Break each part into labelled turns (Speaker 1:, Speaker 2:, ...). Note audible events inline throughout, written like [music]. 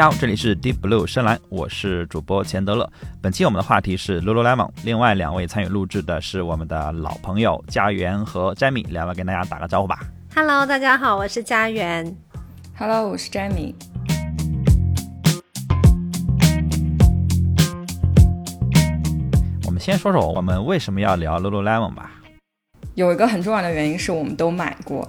Speaker 1: 你好，这里是 Deep Blue 深蓝，我是主播钱德勒。本期我们的话题是 Lululemon，另外两位参与录制的是我们的老朋友家园和 Jamie，两位跟大家打个招呼吧。
Speaker 2: Hello，大家好，我是家园。
Speaker 3: Hello，我是 Jamie。
Speaker 1: 我们先说说我们为什么要聊 Lululemon 吧。
Speaker 3: 有一个很重要的原因是我们都买过。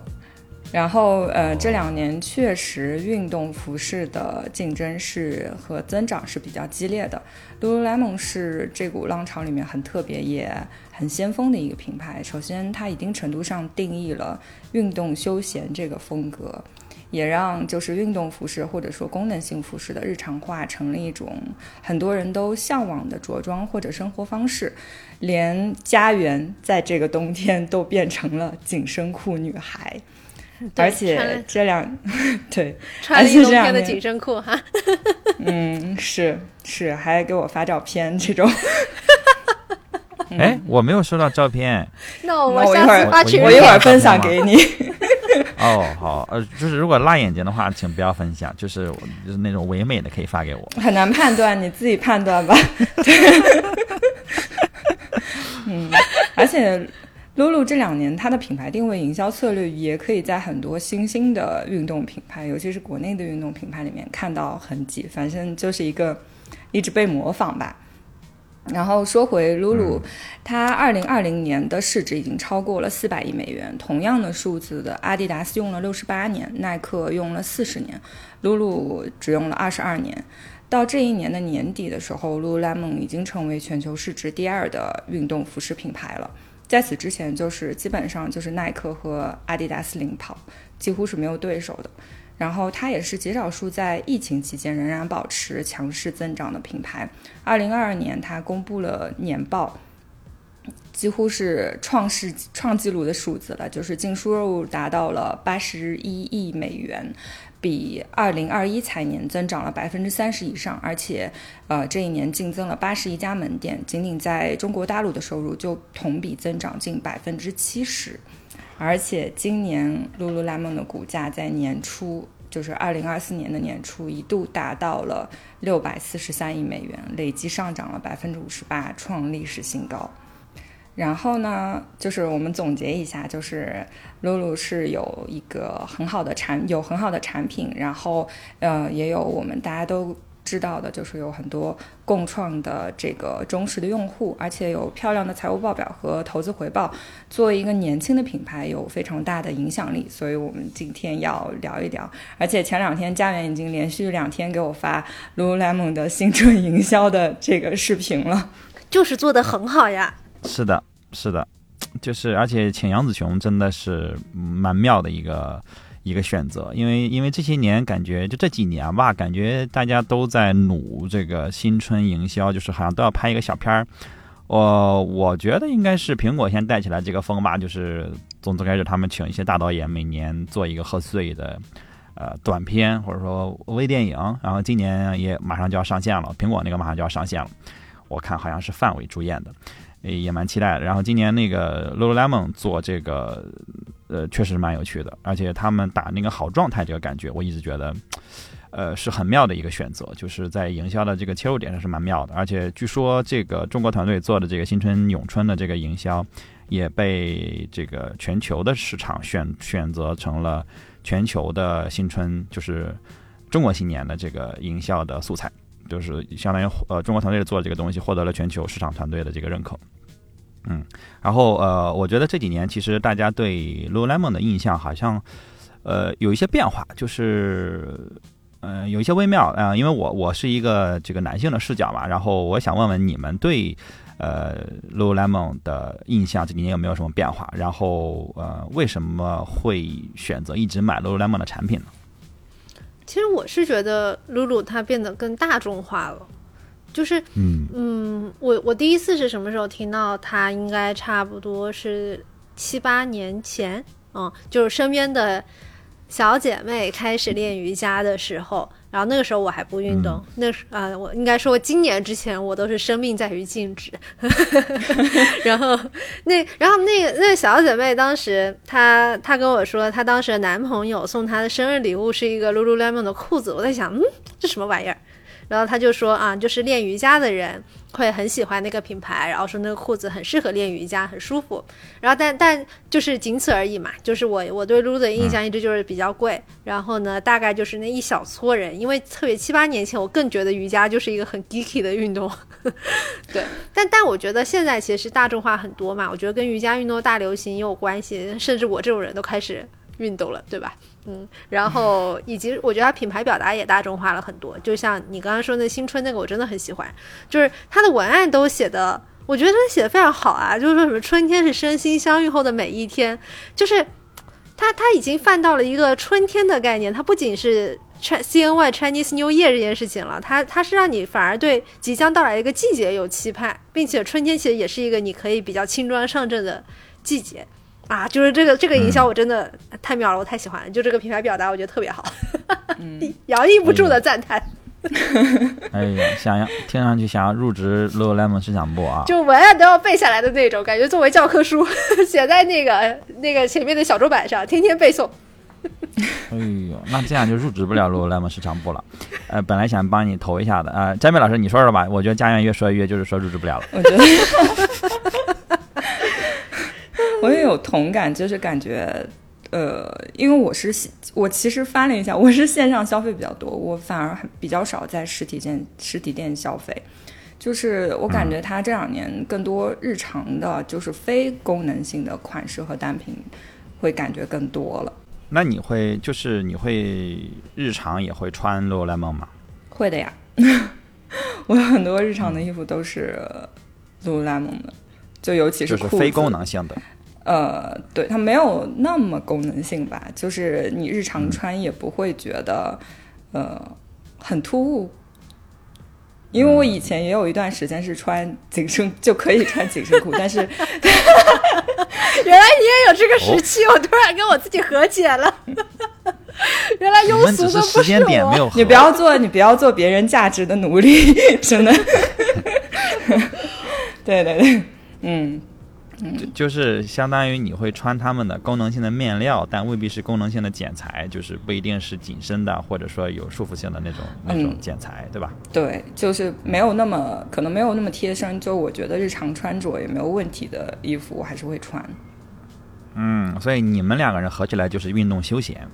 Speaker 3: 然后，呃，这两年确实运动服饰的竞争是和增长是比较激烈的。Lululemon 是这股浪潮里面很特别也很先锋的一个品牌。首先，它一定程度上定义了运动休闲这个风格，也让就是运动服饰或者说功能性服饰的日常化成了一种很多人都向往的着装或者生活方式。连家园在这个冬天都变成了紧身裤女孩。[laughs] 而且这两对
Speaker 2: 穿了一冬天的紧身裤哈，
Speaker 3: 嗯，是是，还给我发照片这种。[laughs]
Speaker 1: 哎，我没有收到照片。
Speaker 2: 那
Speaker 3: 我
Speaker 2: 下次发群，
Speaker 3: 我一会儿分享给你。[laughs]
Speaker 1: 哦，好，呃，就是如果辣眼睛的话，请不要分享，就是就是那种唯美的可以发给我。
Speaker 3: 很难判断，你自己判断吧。嗯，而且。Lulu 这两年，它的品牌定位、营销策略也可以在很多新兴的运动品牌，尤其是国内的运动品牌里面看到痕迹。反正就是一个一直被模仿吧。然后说回 Lulu，它二零二零年的市值已经超过了四百亿美元。同样的数字的阿迪达斯用了六十八年，耐克用了四十年，Lulu 只用了二十二年。到这一年的年底的时候，Lululemon 已经成为全球市值第二的运动服饰品牌了。在此之前，就是基本上就是耐克和阿迪达斯领跑，几乎是没有对手的。然后它也是极少数在疫情期间仍然保持强势增长的品牌。二零二二年，它公布了年报，几乎是创世创纪录的数字了，就是净收入达到了八十一亿美元。比二零二一财年增长了百分之三十以上，而且，呃，这一年净增了八十一家门店，仅仅在中国大陆的收入就同比增长近百分之七十，而且今年 Lululemon 的股价在年初，就是二零二四年的年初一度达到了六百四十三亿美元，累计上涨了百分之五十八，创历史新高。然后呢，就是我们总结一下，就是露露是有一个很好的产，有很好的产品，然后呃，也有我们大家都知道的，就是有很多共创的这个忠实的用户，而且有漂亮的财务报表和投资回报。作为一个年轻的品牌，有非常大的影响力，所以我们今天要聊一聊。而且前两天家园已经连续两天给我发 Lululemon 的新春营销的这个视频了，
Speaker 2: 就是做的很好呀。
Speaker 1: 是的，是的，就是而且请杨子琼真的是蛮妙的一个一个选择，因为因为这些年感觉就这几年吧，感觉大家都在努这个新春营销，就是好像都要拍一个小片儿。我我觉得应该是苹果先带起来这个风吧，就是从最开始他们请一些大导演每年做一个贺岁的呃短片或者说微电影，然后今年也马上就要上线了，苹果那个马上就要上线了，我看好像是范伟主演的。也蛮期待的。然后今年那个 Lululemon 做这个，呃，确实蛮有趣的。而且他们打那个好状态这个感觉，我一直觉得，呃，是很妙的一个选择。就是在营销的这个切入点上是蛮妙的。而且据说这个中国团队做的这个新春咏春的这个营销，也被这个全球的市场选选择成了全球的新春，就是中国新年的这个营销的素材。就是相当于呃，中国团队做这个东西，获得了全球市场团队的这个认可。嗯，然后呃，我觉得这几年其实大家对 Lululemon 的印象好像呃有一些变化，就是嗯有一些微妙啊。因为我我是一个这个男性的视角嘛，然后我想问问你们对呃 Lululemon 的印象这几年有没有什么变化？然后呃为什么会选择一直买 Lululemon 的产品呢？
Speaker 2: 其实我是觉得露露她变得更大众化了，就是嗯嗯，我我第一次是什么时候听到她？应该差不多是七八年前，嗯，就是身边的小姐妹开始练瑜伽的时候，然后那个时候我还不运动，那时啊，我应该说今年之前我都是生命在于静止。[laughs] 然后那然后那个那个小姐妹当时她她跟我说，她当时的男朋友送她的生日礼物是一个 Lululemon 的裤子，我在想，嗯，这什么玩意儿？然后他就说啊，就是练瑜伽的人会很喜欢那个品牌，然后说那个裤子很适合练瑜伽，很舒服。然后但但就是仅此而已嘛。就是我我对 Lulu 的印象一直就是比较贵。然后呢，大概就是那一小撮人，因为特别七八年前我更觉得瑜伽就是一个很 geeky 的运动。对，[laughs] 但但我觉得现在其实大众化很多嘛，我觉得跟瑜伽运动大流行也有关系，甚至我这种人都开始运动了，对吧？嗯，然后以及我觉得它品牌表达也大众化了很多，就像你刚刚说那新春那个，我真的很喜欢，就是它的文案都写的，我觉得写的非常好啊，就是说什么春天是身心相遇后的每一天，就是它它已经泛到了一个春天的概念，它不仅是 C N Y Chinese New Year 这件事情了，它它是让你反而对即将到来一个季节有期盼，并且春天其实也是一个你可以比较轻装上阵的季节。啊，就是这个这个营销我真的太妙了，我太喜欢了。就这个品牌表达，我觉得特别好，[laughs] 洋溢不住的赞叹。[laughs]
Speaker 1: 哎呀，想要听上去想要入职 Lululemon 市场部啊，
Speaker 2: 就文案都要背下来的那种感觉，作为教科书 [laughs] 写在那个那个前面的小桌板上，天天背诵。
Speaker 1: 哎呦，那这样就入职不了 Lululemon 市场部了。呃，本来想帮你投一下的，呃，詹美老师你说说吧，我觉得家园越说越就是说入职不了了。
Speaker 3: 我觉得。我也有同感，就是感觉，呃，因为我是我其实翻了一下，我是线上消费比较多，我反而比较少在实体店实体店消费。就是我感觉它这两年更多日常的，就是非功能性的款式和单品，会感觉更多了。
Speaker 1: 那你会就是你会日常也会穿 Lululemon 吗？
Speaker 3: 会的呀，[laughs] 我有很多日常的衣服都是 Lululemon 的，就尤其
Speaker 1: 是
Speaker 3: 裤子，
Speaker 1: 非功能性的。
Speaker 3: 呃，对，它没有那么功能性吧，就是你日常穿也不会觉得，呃，很突兀。因为我以前也有一段时间是穿紧身就可以穿紧身裤，[laughs] 但是 [laughs] 原来
Speaker 2: 你也有这个时期，我突然跟我自己和解了。原来庸俗的不
Speaker 1: 是我，
Speaker 3: 你不要做，你不要做别人价值的奴隶，真的。[laughs] 对对对，嗯。
Speaker 1: 就就是相当于你会穿他们的功能性的面料，但未必是功能性的剪裁，就是不一定是紧身的，或者说有束缚性的那种那种剪裁，对吧？
Speaker 3: 对，就是没有那么可能没有那么贴身，就我觉得日常穿着也没有问题的衣服，我还是会穿。
Speaker 1: 嗯，所以你们两个人合起来就是运动休闲，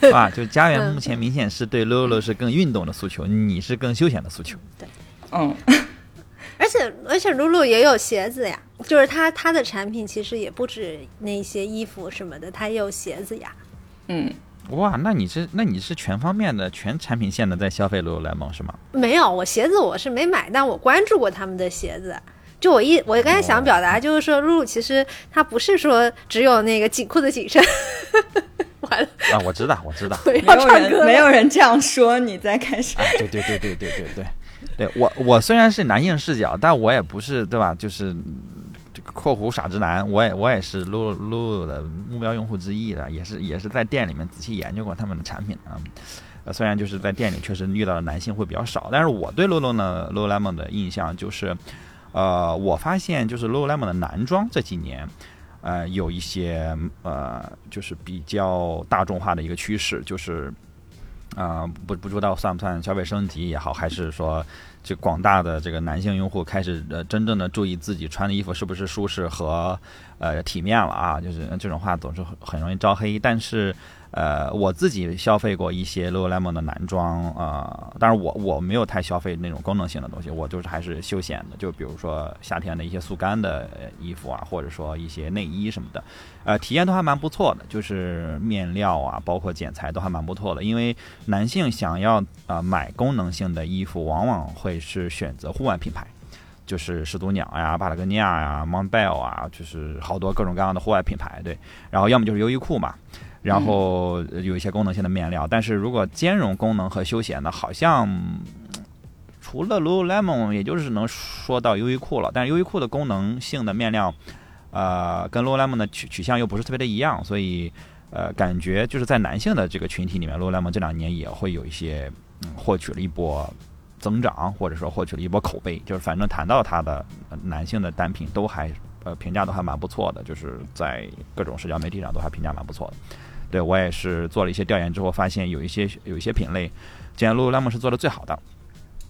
Speaker 1: 是吧？就家园目前明显是对 Lulu 是更运动的诉求，你是更休闲的诉求。
Speaker 2: 对，
Speaker 3: 嗯。
Speaker 2: 而且而且，露露也有鞋子呀，就是它它的产品其实也不止那些衣服什么的，它也有鞋子呀。
Speaker 3: 嗯，
Speaker 1: 哇，那你是那你是全方面的全产品线的在消费露露莱蒙是吗？
Speaker 2: 没有，我鞋子我是没买，但我关注过他们的鞋子。就我一我刚才想表达就是说，露露其实他不是说只有那个紧裤的紧身。完了
Speaker 1: 啊，我知道我知道，
Speaker 3: 没有人没有人这样说，你在开始。
Speaker 1: 对对对对对对对。对我，我虽然是男性视角，但我也不是对吧？就是这个括弧傻直男，我也我也是 Lulu Lulu 的目标用户之一的，也是也是在店里面仔细研究过他们的产品啊。呃，虽然就是在店里确实遇到的男性会比较少，但是我对 Lulu 呢 Lululemon 的印象就是，呃，我发现就是 Lululemon 的男装这几年，呃，有一些呃，就是比较大众化的一个趋势，就是。啊，不不知道算不算消费升级也好，还是说，这广大的这个男性用户开始呃真正的注意自己穿的衣服是不是舒适和呃体面了啊？就是这种话总是很容易招黑，但是。呃，我自己消费过一些 Lululemon 的男装，呃，当然我我没有太消费那种功能性的东西，我就是还是休闲的，就比如说夏天的一些速干的衣服啊，或者说一些内衣什么的，呃，体验都还蛮不错的，就是面料啊，包括剪裁都还蛮不错的。因为男性想要呃买功能性的衣服，往往会是选择户外品牌，就是始祖鸟呀、巴拉格尼亚呀、Montbell 啊，就是好多各种各样的户外品牌，对，然后要么就是优衣库嘛。然后有一些功能性的面料，但是如果兼容功能和休闲的，好像除了 Lululemon，也就是能说到优衣库了。但是优衣库的功能性的面料，呃，跟 Lululemon 的取取向又不是特别的一样，所以呃，感觉就是在男性的这个群体里面，Lululemon 这两年也会有一些嗯获取了一波增长，或者说获取了一波口碑，就是反正谈到它的男性的单品都还呃评价都还蛮不错的，就是在各种社交媒体上都还评价蛮不错的。对我也是做了一些调研之后，发现有一些有一些品类，既然 Lululemon 是做的最好的。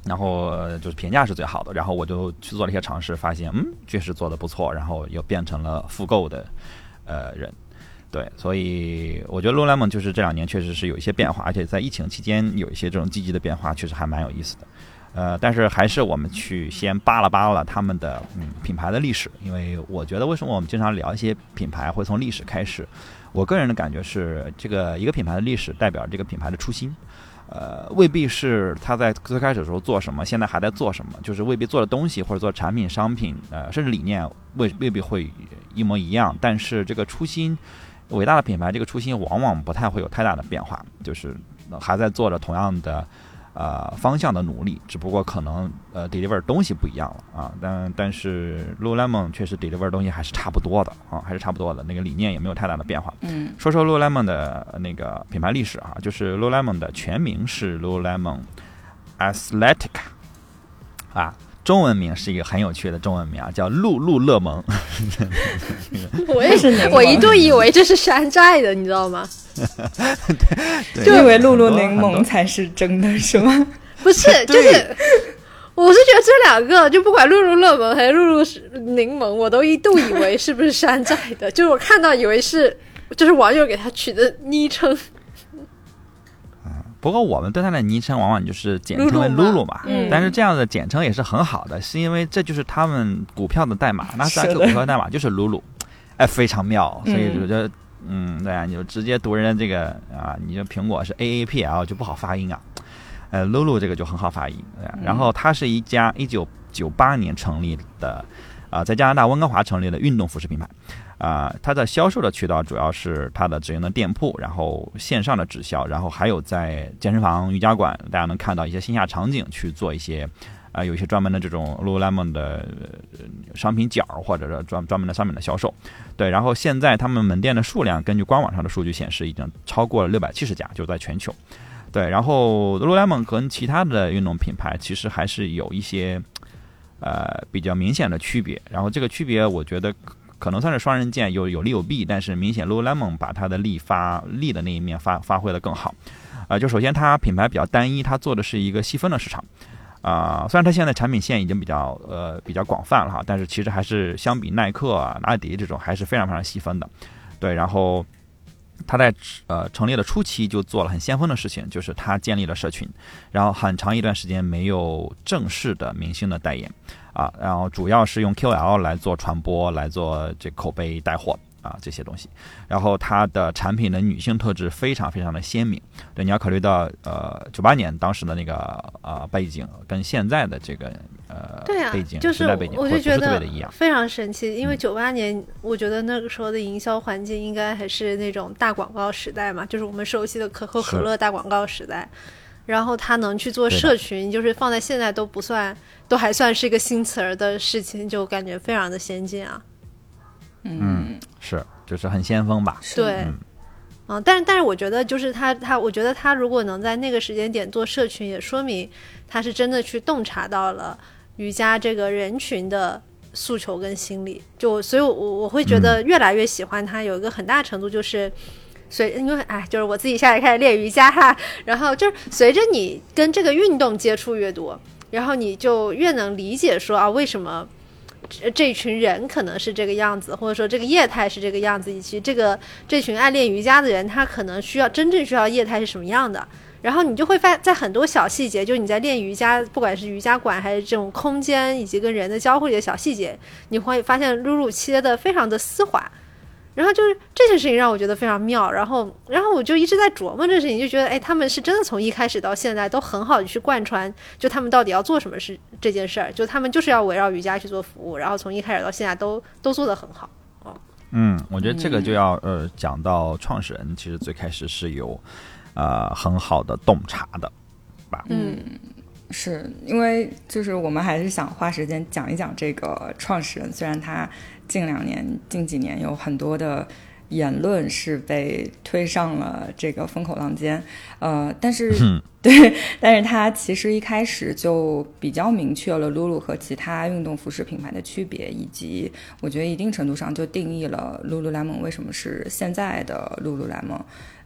Speaker 1: 然后就是评价是最好的，然后我就去做了一些尝试，发现嗯，确实做的不错，然后又变成了复购的呃人，对，所以我觉得 Lululemon 就是这两年确实是有一些变化，而且在疫情期间有一些这种积极的变化，确实还蛮有意思的。呃，但是还是我们去先扒拉扒拉他们的嗯品牌的历史，因为我觉得为什么我们经常聊一些品牌会从历史开始，我个人的感觉是，这个一个品牌的历史代表这个品牌的初心。呃，未必是他在最开始的时候做什么，现在还在做什么，就是未必做的东西或者做产品、商品，呃，甚至理念未未必会一模一样。但是这个初心，伟大的品牌这个初心往往不太会有太大的变化，就是还在做着同样的。呃，方向的努力，只不过可能呃，deliver 东西不一样了啊，但但是 Lululemon 确实 deliver 东西还是差不多的啊，还是差不多的，那个理念也没有太大的变化。
Speaker 3: 嗯，
Speaker 1: 说说 Lululemon 的那个品牌历史啊，就是 Lululemon 的全名是 Lululemon Athletic 啊，中文名是一个很有趣的中文名啊，叫露露乐蒙。[laughs]
Speaker 2: 我也是，我一度以为这是山寨的，你知道吗？
Speaker 3: 就以为露露柠檬才是真的，是吗？
Speaker 2: 不是，就是我是觉得这两个，就不管露露乐檬还是露露柠檬，我都一度以为是不是山寨的。就是我看到以为是，就是网友给他取的昵称。
Speaker 1: 不过我们对它的昵称往往就是简称为露露嘛。
Speaker 2: 嗯。
Speaker 1: 但是这样的简称也是很好的，是因为这就是他们股票的代码，纳斯达克股票代码就是露露，哎，非常妙。所以我觉得。嗯，对啊，你就直接读人家这个啊，你就苹果是 A A P L 就不好发音啊，呃，Lulu 这个就很好发音。对然后它是一家一九九八年成立的，啊，在加拿大温哥华成立的运动服饰品牌，啊，它的销售的渠道主要是它的直营的店铺，然后线上的直销，然后还有在健身房、瑜伽馆，大家能看到一些线下场景去做一些。啊，有一些专门的这种 Lululemon 的商品角，或者是专专门的商品的销售，对。然后现在他们门店的数量，根据官网上的数据显示，已经超过了六百七十家，就在全球。对，然后 Lululemon 跟其他的运动品牌其实还是有一些呃比较明显的区别。然后这个区别，我觉得可能算是双刃剑，有有利有弊。但是明显 Lululemon 把它的利发利的那一面发发挥的更好。啊，就首先它品牌比较单一，它做的是一个细分的市场。啊，虽然它现在产品线已经比较呃比较广泛了哈，但是其实还是相比耐克、啊、阿迪这种还是非常非常细分的。对，然后它在呃成立的初期就做了很先锋的事情，就是它建立了社群，然后很长一段时间没有正式的明星的代言啊，然后主要是用 QL 来做传播，来做这口碑带货。啊，这些东西，然后它的产品的女性特质非常非常的鲜明。对，你要考虑到，呃，九八年当时的那个呃背景，跟现在的这个呃
Speaker 2: 对啊，
Speaker 1: 背景
Speaker 2: 就是我就觉得
Speaker 1: 一样，
Speaker 2: 非常神奇。因为九八年，我觉得那个时候的营销环境应该还是那种大广告时代嘛，就是我们熟悉的可口可乐大广告时代。然后他能去做社群，就是放在现在都不算，都还算是一个新词儿的事情，就感觉非常的先进啊。
Speaker 1: 嗯，是，就是很先锋吧？
Speaker 2: 对，嗯，但是但是我觉得，就是他他，我觉得他如果能在那个时间点做社群，也说明他是真的去洞察到了瑜伽这个人群的诉求跟心理。就所以，我我会觉得越来越喜欢他，有一个很大程度就是随因为哎，就是我自己现在开始练瑜伽哈，[laughs] 然后就是随着你跟这个运动接触越多，然后你就越能理解说啊，为什么。这群人可能是这个样子，或者说这个业态是这个样子，以及这个这群爱练瑜伽的人，他可能需要真正需要业态是什么样的。然后你就会发在很多小细节，就是你在练瑜伽，不管是瑜伽馆还是这种空间，以及跟人的交互里的小细节，你会发现露露切的非常的丝滑。然后就是这件事情让我觉得非常妙，然后，然后我就一直在琢磨这事情，就觉得，哎，他们是真的从一开始到现在都很好的去贯穿，就他们到底要做什么事这件事儿，就他们就是要围绕瑜伽去做服务，然后从一开始到现在都都做得很好。哦，
Speaker 1: 嗯，我觉得这个就要呃讲到创始人其实最开始是有呃很好的洞察的，吧？
Speaker 3: 嗯，是因为就是我们还是想花时间讲一讲这个创始人，虽然他。近两年、近几年有很多的言论是被推上了这个风口浪尖，呃，但是
Speaker 1: 嗯 [laughs]
Speaker 3: 对，但是它其实一开始就比较明确了 Lulu 和其他运动服饰品牌的区别，以及我觉得一定程度上就定义了 Lululemon 为什么是现在的 Lululemon。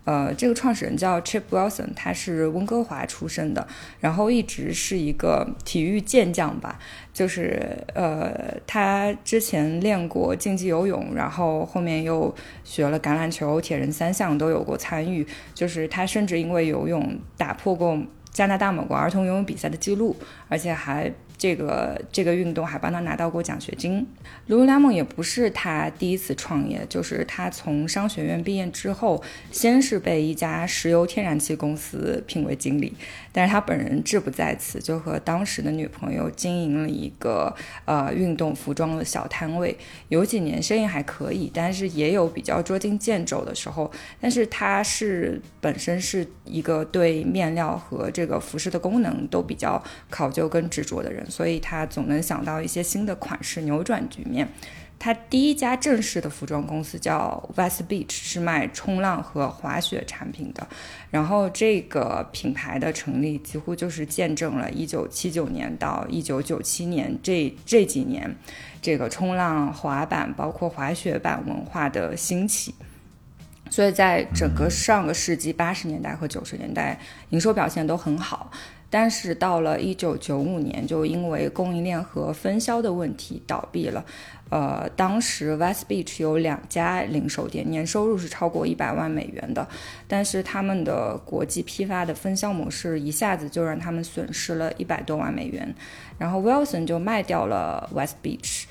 Speaker 3: 呃，这个创始人叫 Chip Wilson，他是温哥华出生的，然后一直是一个体育健将吧，就是呃，他之前练过竞技游泳，然后后面又学了橄榄球、铁人三项都有过参与，就是他甚至因为游泳打破过加拿大某个儿童游泳比赛的记录，而且还。这个这个运动还帮他拿到过奖学金。Lululemon 也不是他第一次创业，就是他从商学院毕业之后，先是被一家石油天然气公司聘为经理，但是他本人志不在此，就和当时的女朋友经营了一个呃运动服装的小摊位，有几年生意还可以，但是也有比较捉襟见肘的时候。但是他是本身是一个对面料和这个服饰的功能都比较考究跟执着的人。所以他总能想到一些新的款式扭转局面。他第一家正式的服装公司叫 West Beach，是卖冲浪和滑雪产品的。然后这个品牌的成立几乎就是见证了1979年到1997年这这几年这个冲浪、滑板包括滑雪板文化的兴起。所以在整个上个世纪八十年代和九十年代，营收表现都很好。但是到了一九九五年，就因为供应链和分销的问题倒闭了。呃，当时 West Beach 有两家零售店，年收入是超过一百万美元的，但是他们的国际批发的分销模式一下子就让他们损失了一百多万美元。然后 Wilson 就卖掉了 West Beach。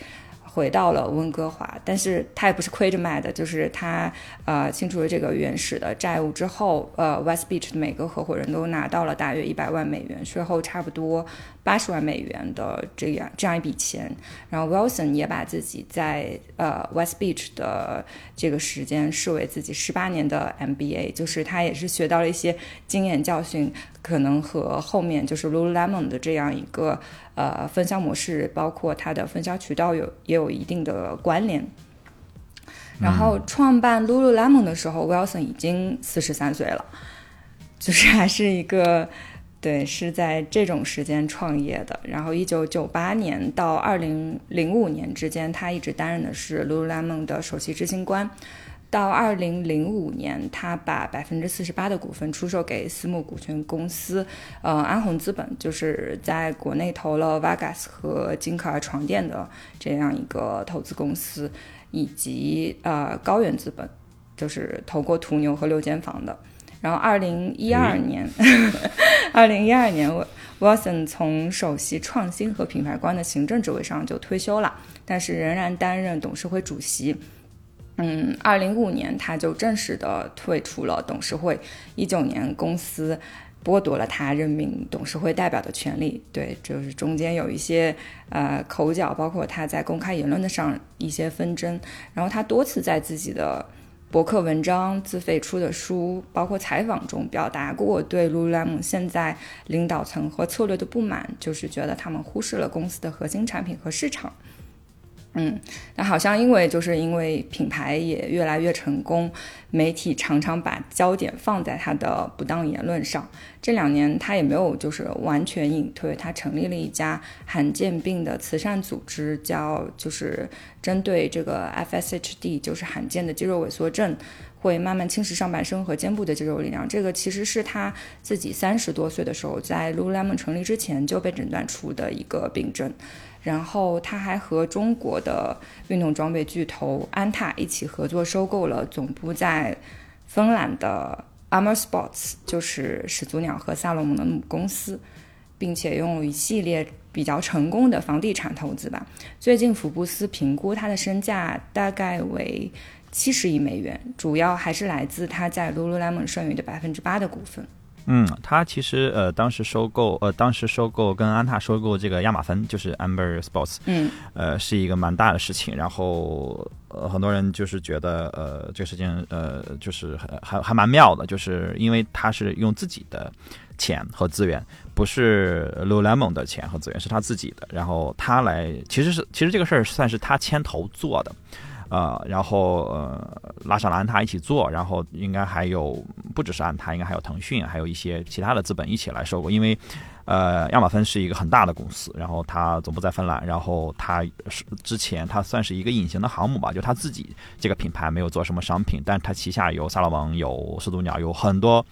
Speaker 3: 回到了温哥华，但是他也不是亏着卖的，就是他呃清除了这个原始的债务之后，呃 West Beach 的每个合伙人都拿到了大约一百万美元，税后差不多八十万美元的这样这样一笔钱。然后 Wilson 也把自己在呃 West Beach 的这个时间视为自己十八年的 MBA，就是他也是学到了一些经验教训，可能和后面就是 Lululemon 的这样一个。呃，分销模式包括它的分销渠道有也有一定的关联。然后创办 Lululemon 的时候，Wilson 已经四十三岁了，就是还是一个对是在这种时间创业的。然后一九九八年到二零零五年之间，他一直担任的是 Lululemon 的首席执行官。到二零零五年，他把百分之四十八的股份出售给私募股权公司，呃，安宏资本，就是在国内投了 Vegas 和金克尔床垫的这样一个投资公司，以及呃高原资本，就是投过途牛和六间房的。然后二零一二年，[laughs] 二零一二年，Wilson 从首席创新和品牌官的行政职位上就退休了，但是仍然担任董事会主席。嗯，二零一五年他就正式的退出了董事会。一九年公司剥夺了他任命董事会代表的权利。对，就是中间有一些呃口角，包括他在公开言论的上一些纷争。然后他多次在自己的博客文章、自费出的书，包括采访中表达过对 Lululemon 现在领导层和策略的不满，就是觉得他们忽视了公司的核心产品和市场。嗯，那好像因为就是因为品牌也越来越成功，媒体常常把焦点放在他的不当言论上。这两年他也没有就是完全隐退，他成立了一家罕见病的慈善组织，叫就是针对这个 FSHD，就是罕见的肌肉萎缩症，会慢慢侵蚀上半身和肩部的肌肉力量。这个其实是他自己三十多岁的时候，在 Lululemon 成立之前就被诊断出的一个病症。然后他还和中国的运动装备巨头安踏一起合作，收购了总部在芬兰的 Armor Sports，就是始祖鸟和萨洛蒙的母公司，并且拥有一系列比较成功的房地产投资吧。最近福布斯评估他的身价大概为七十亿美元，主要还是来自他在 Lululemon 剩余的百分之八的股份。
Speaker 1: 嗯，他其实呃，当时收购呃，当时收购跟安踏收购这个亚马芬，就是 Amber Sports，
Speaker 3: 嗯，
Speaker 1: 呃，是一个蛮大的事情。然后呃，很多人就是觉得呃，这个事情呃，就是还还还蛮妙的，就是因为他是用自己的钱和资源，不是 Lululemon 的钱和资源，是他自己的。然后他来，其实是其实这个事儿算是他牵头做的。呃，然后呃拉上了安踏一起做，然后应该还有不只是安踏，应该还有腾讯，还有一些其他的资本一起来收购，因为。呃，亚马芬是一个很大的公司，然后它总部在芬兰，然后它是之前它算是一个隐形的航母吧，就它自己这个品牌没有做什么商品，但它旗下有萨洛蒙、有始祖鸟，有很多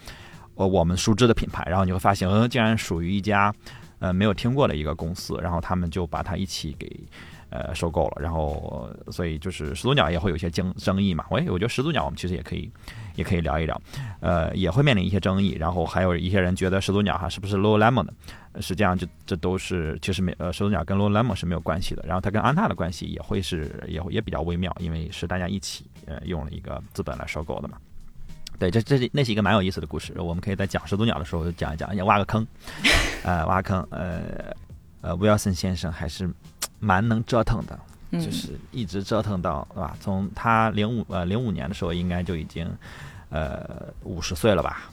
Speaker 1: 呃我们熟知的品牌，然后你会发现，嗯，竟然属于一家呃没有听过的一个公司，然后他们就把它一起给。呃，收购了，然后所以就是始祖鸟也会有一些争争议嘛。喂，我觉得始祖鸟我们其实也可以，也可以聊一聊，呃，也会面临一些争议。然后还有一些人觉得始祖鸟哈是不是 Lululemon 的？实际上这这都是其实没呃始祖鸟跟 Lululemon 是没有关系的。然后它跟安踏的关系也会是也也比较微妙，因为是大家一起呃用了一个资本来收购的嘛。对，这这是那是一个蛮有意思的故事，我们可以在讲始祖鸟的时候讲一讲，也挖个坑，呃，挖坑，呃呃，威尔森先生还是。蛮能折腾的，就是一直折腾到，对吧？从他零五呃零五年的时候，应该就已经呃五十岁了吧？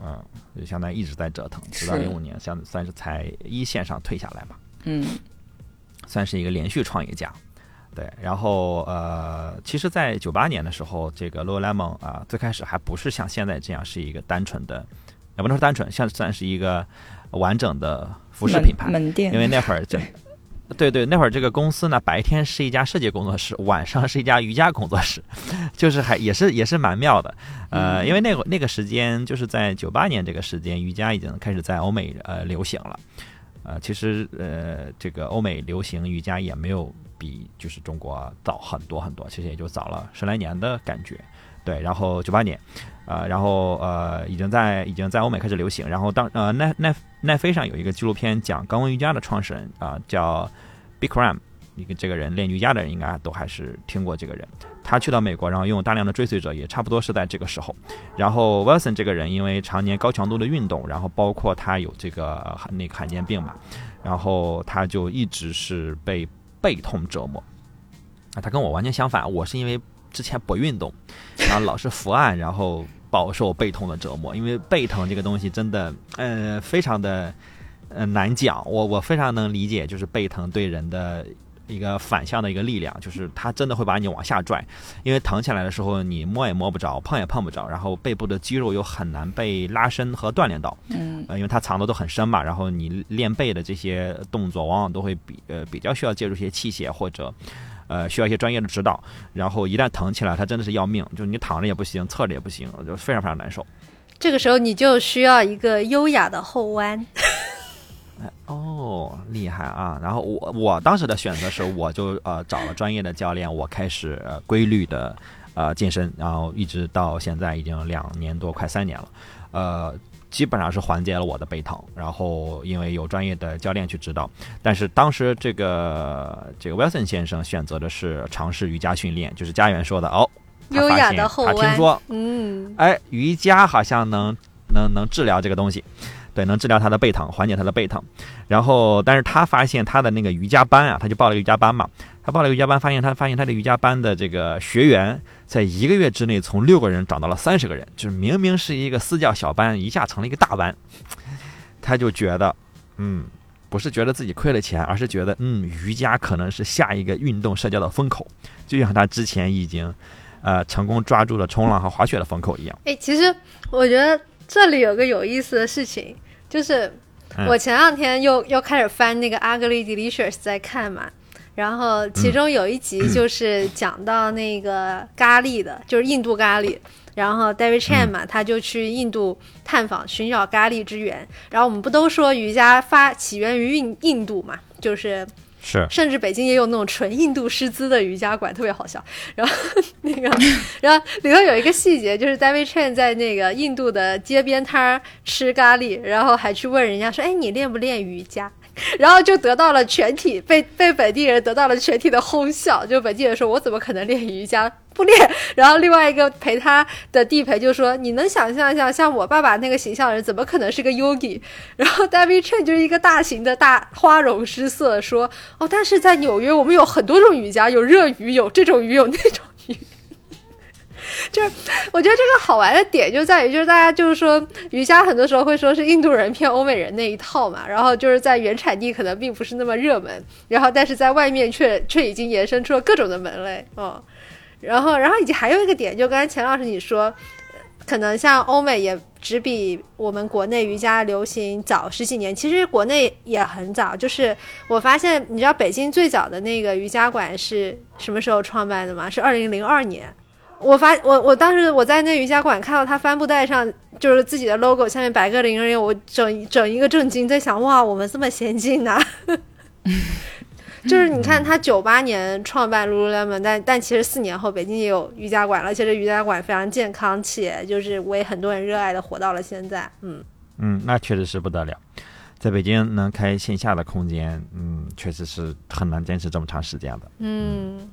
Speaker 1: 嗯，就相当于一直在折腾，直到零五年，相算是才一线上退下来嘛。
Speaker 3: 嗯，
Speaker 1: 算是一个连续创业家。对，然后呃，其实，在九八年的时候，这个 Lululemon 啊，最开始还不是像现在这样是一个单纯的，也不能说单纯，像算是一个完整的服饰品牌
Speaker 3: 门店，
Speaker 1: 因为那会儿这。[laughs] 对对，那会儿这个公司呢，白天是一家设计工作室，晚上是一家瑜伽工作室，[laughs] 就是还也是也是蛮妙的。呃，因为那会那个时间就是在九八年这个时间，瑜伽已经开始在欧美呃流行了。呃，其实呃这个欧美流行瑜伽也没有比就是中国早很多很多，其实也就早了十来年的感觉。对，然后九八年。呃，然后呃，已经在已经在欧美开始流行。然后当呃奈奈奈飞上有一个纪录片讲高温瑜伽的创始人啊，叫 Bikram，一个这个人练瑜伽的人应该都还是听过这个人。他去到美国，然后拥有大量的追随者，也差不多是在这个时候。然后 Wilson 这个人因为常年高强度的运动，然后包括他有这个那个罕见病嘛，然后他就一直是被背痛折磨。啊，他跟我完全相反，我是因为。之前不运动，然后老是伏案，然后饱受背痛的折磨。因为背疼这个东西真的，呃，非常的呃难讲。我我非常能理解，就是背疼对人的一个反向的一个力量，就是它真的会把你往下拽。因为疼起来的时候，你摸也摸不着，碰也碰不着，然后背部的肌肉又很难被拉伸和锻炼到。
Speaker 3: 嗯，
Speaker 1: 呃，因为它藏的都很深嘛，然后你练背的这些动作，往往都会比呃比较需要借助一些器械或者。呃，需要一些专业的指导，然后一旦疼起来，它真的是要命，就你躺着也不行，侧着也不行，就非常非常难受。
Speaker 2: 这个时候你就需要一个优雅的后弯。[laughs]
Speaker 1: 哦，厉害啊！然后我我当时的选择是，我就呃找了专业的教练，我开始规律的呃健身，然后一直到现在已经两年多，快三年了，呃。基本上是缓解了我的背疼，然后因为有专业的教练去指导，但是当时这个这个 Wilson 先生选择的是尝试瑜伽训练，就是家园说的哦，
Speaker 2: 优雅的后弯，
Speaker 1: 他听说，
Speaker 2: 嗯，
Speaker 1: 哎，瑜伽好像能能能治疗这个东西，对，能治疗他的背疼，缓解他的背疼，然后但是他发现他的那个瑜伽班啊，他就报了瑜伽班嘛。他报了瑜伽班，发现他发现他的瑜伽班的这个学员，在一个月之内从六个人涨到了三十个人，就是明明是一个私教小班，一下成了一个大班。[laughs] 他就觉得，嗯，不是觉得自己亏了钱，而是觉得，嗯，瑜伽可能是下一个运动社交的风口，就像他之前已经，呃，成功抓住了冲浪和滑雪的风口一样。
Speaker 2: 哎，其实我觉得这里有个有意思的事情，就是我前两天又又开始翻那个《Ugly Delicious》在看嘛。然后其中有一集就是讲到那个咖喱的，[clears throat] 就是印度咖喱。然后 David Chan 嘛，他就去印度探访，寻找咖喱之源。然后我们不都说瑜伽发起源于印印度嘛？就是
Speaker 1: 是，
Speaker 2: 甚至北京也有那种纯印度师资的瑜伽馆，特别好笑。然后那个，[laughs] 然后里头有一个细节，就是 David Chan 在那个印度的街边摊吃咖喱，然后还去问人家说：“哎，你练不练瑜伽？”然后就得到了全体被被本地人得到了全体的哄笑，就本地人说：“我怎么可能练瑜伽？不练。[laughs] ”然后另外一个陪他的地陪就说：“你能想象一下，像我爸爸那个形象的人，怎么可能是个 yogi？” [laughs] 然后 David Chen 就是一个大型的大花容失色说：“哦，但是在纽约，我们有很多种瑜伽，有热瑜，有这种瑜，有那种。” [laughs] 就是我觉得这个好玩的点就在于，就是大家就是说瑜伽很多时候会说是印度人骗欧美人那一套嘛，然后就是在原产地可能并不是那么热门，然后但是在外面却却已经延伸出了各种的门类，嗯，然后，然后以及还有一个点，就刚才钱老师你说，可能像欧美也只比我们国内瑜伽流行早十几年，其实国内也很早。就是我发现，你知道北京最早的那个瑜伽馆是什么时候创办的吗？是二零零二年。我发我我当时我在那瑜伽馆看到他帆布袋上就是自己的 logo，下面摆个零零，我整整一个震惊，在想哇，我们这么先进呐！[laughs] 就是你看他九八年创办 lululemon，但但其实四年后北京也有瑜伽馆了，而且这瑜伽馆非常健康，且就是为很多人热爱的活到了现在。嗯
Speaker 1: 嗯，那确实是不得了，在北京能开线下的空间，嗯，确实是很难坚持这么长时间的。
Speaker 2: 嗯。嗯，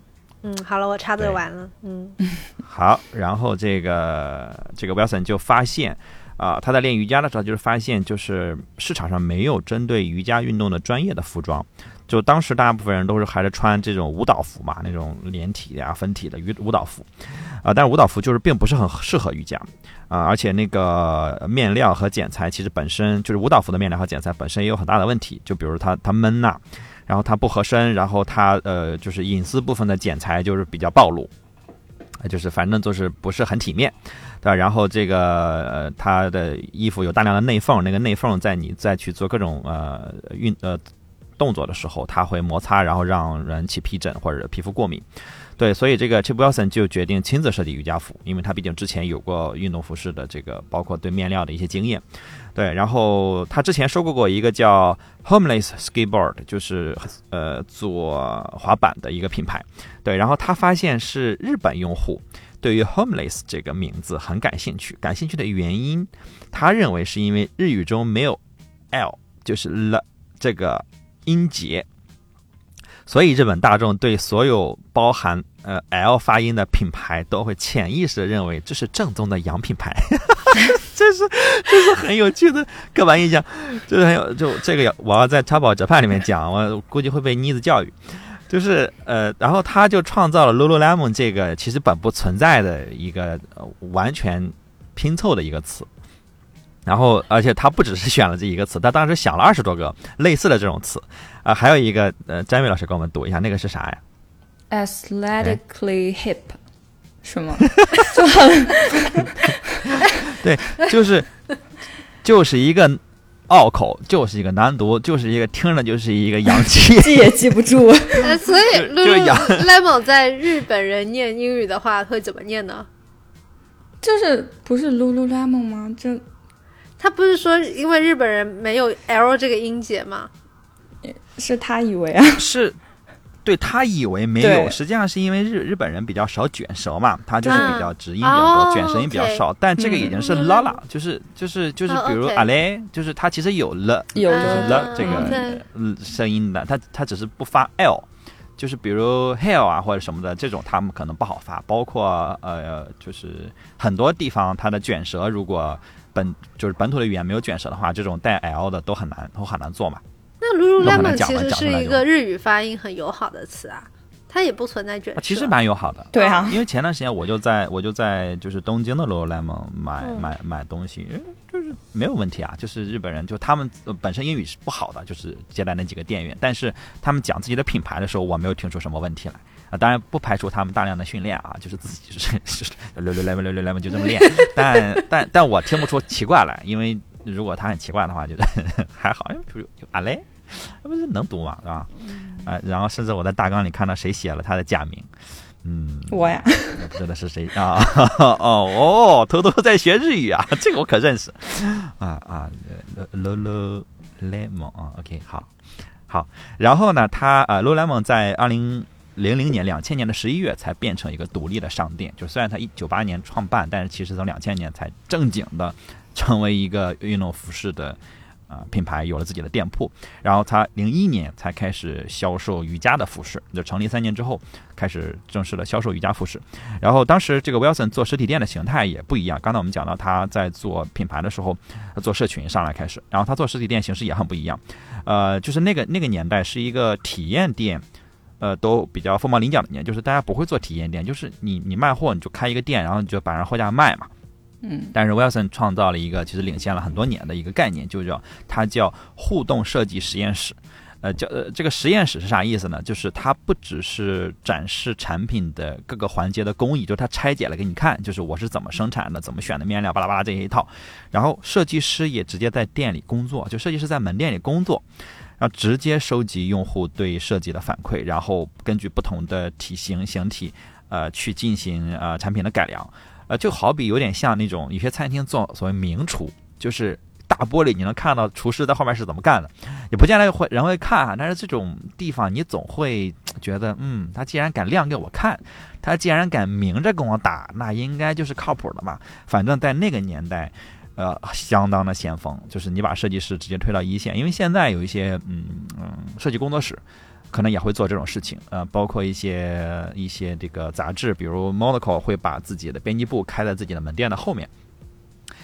Speaker 2: 好了，我插嘴完了。嗯，[laughs]
Speaker 1: 好，然后这个这个 Wilson 就发现，啊，他在练瑜伽的时候，就是发现，就是市场上没有针对瑜伽运动的专业的服装。就当时大部分人都是还是穿这种舞蹈服嘛，那种连体的啊、分体的舞舞蹈服，啊，但是舞蹈服就是并不是很适合瑜伽，啊，而且那个面料和剪裁其实本身就是舞蹈服的面料和剪裁本身也有很大的问题，就比如它它闷呐。然后它不合身，然后它呃就是隐私部分的剪裁就是比较暴露，就是反正就是不是很体面，对吧？然后这个呃它的衣服有大量的内缝，那个内缝在你再去做各种呃运呃动作的时候，它会摩擦，然后让人起皮疹或者皮肤过敏。对，所以这个 Chip Wilson 就决定亲自设计瑜伽服，因为他毕竟之前有过运动服饰的这个，包括对面料的一些经验。对，然后他之前收购过一个叫 Homeless Skateboard，就是呃做滑板的一个品牌。对，然后他发现是日本用户对于 Homeless 这个名字很感兴趣，感兴趣的原因，他认为是因为日语中没有 L，就是了这个音节。所以日本大众对所有包含呃 L 发音的品牌都会潜意识的认为这是正宗的洋品牌，[laughs] 这是这是很有趣的刻板印象，就是很有就这个我要在淘宝折判里面讲，我估计会被妮子教育，就是呃，然后他就创造了 lululemon 这个其实本不存在的一个完全拼凑的一个词。然后，而且他不只是选了这一个词，他当时想了二十多个类似的这种词，啊，还有一个，呃，詹伟老师给我们读一下，那个是啥呀
Speaker 3: ？Aesthetically hip，是吗？[laughs] 就很，
Speaker 1: 对，就是就是一个拗口，就是一个难读，就是一个听着就是一个洋气，
Speaker 3: 记也记不住。[laughs]
Speaker 2: 所以，Lululemon 在日本人念英语的话会怎么念呢？
Speaker 3: 就是不是 Lululemon 吗？就。
Speaker 2: 他不是说因为日本人没有 L 这个音节吗？
Speaker 3: 是他以为啊，[laughs]
Speaker 1: 是对他以为没有，实际上是因为日日本人比较少卷舌嘛，他就是比较直音比较多，卷舌音比较少。但这个已经是啦啦，就是就是就是，比如啊嘞，就是他其实有了
Speaker 3: 有
Speaker 1: 了这个声音的，他他只是不发 L，就是比如 hell 啊或者什么的这种，他们可能不好发。包括呃，就是很多地方它的卷舌如果。本就是本土的语言没有卷舌的话，这种带 l 的都很难，都很难做嘛。
Speaker 2: 那 lululemon 其实是一个日语发音很友好的词啊，它也不存在卷舌。
Speaker 1: 其实蛮友好的，
Speaker 3: 对啊。
Speaker 1: 因为前段时间我就在我就在就是东京的 lululemon 买买买东西，就是没有问题啊。就是日本人就他们本身英语是不好的，就是接待那几个店员，但是他们讲自己的品牌的时候，我没有听出什么问题来。啊，当然不排除他们大量的训练啊，就是自己就是 [laughs] 就是溜溜来嘛溜溜来嘛就这么练，[laughs] 但但但我听不出奇怪来，因为如果他很奇怪的话，就 [laughs] 还好，比如阿雷，那不是能读嘛，是吧？啊，然后甚至我在大纲里看到谁写了他的假名，嗯，
Speaker 3: 我呀，
Speaker 1: 不知道是谁啊？哦哦，偷偷在学日语啊，这个我可认识啊啊，lulu lemon 啊，OK，好，好，然后呢，他啊，lululemon 在二零。零零年、两千年的十一月才变成一个独立的商店。就虽然它一九八年创办，但是其实从两千年才正经的成为一个运动服饰的啊品牌，有了自己的店铺。然后它零一年才开始销售瑜伽的服饰，就成立三年之后开始正式的销售瑜伽服饰。然后当时这个 Wilson 做实体店的形态也不一样。刚才我们讲到他在做品牌的时候，做社群上来开始，然后他做实体店形式也很不一样。呃，就是那个那个年代是一个体验店。呃，都比较凤毛麟角的年，就是大家不会做体验店，就是你你卖货你就开一个店，然后你就摆上货架卖嘛。
Speaker 3: 嗯。
Speaker 1: 但是 Wilson 创造了一个其实领先了很多年的一个概念，就叫它叫互动设计实验室。呃，叫呃这个实验室是啥意思呢？就是它不只是展示产品的各个环节的工艺，就是它拆解了给你看，就是我是怎么生产的，怎么选的面料，巴拉巴拉这些一套。然后设计师也直接在店里工作，就设计师在门店里工作，然后直接收集用户对设计的反馈，然后根据不同的体型形体，呃，去进行呃产品的改良。呃，就好比有点像那种有些餐厅做所谓名厨，就是大玻璃你能看到厨师在后面是怎么干的，也不见得会人会看啊，但是这种地方你总会觉得，嗯，他既然敢亮给我看，他既然敢明着跟我打，那应该就是靠谱的嘛。反正在那个年代，呃，相当的先锋，就是你把设计师直接推到一线，因为现在有一些嗯嗯设计工作室。可能也会做这种事情，呃，包括一些一些这个杂志，比如 Monaco 会把自己的编辑部开在自己的门店的后面。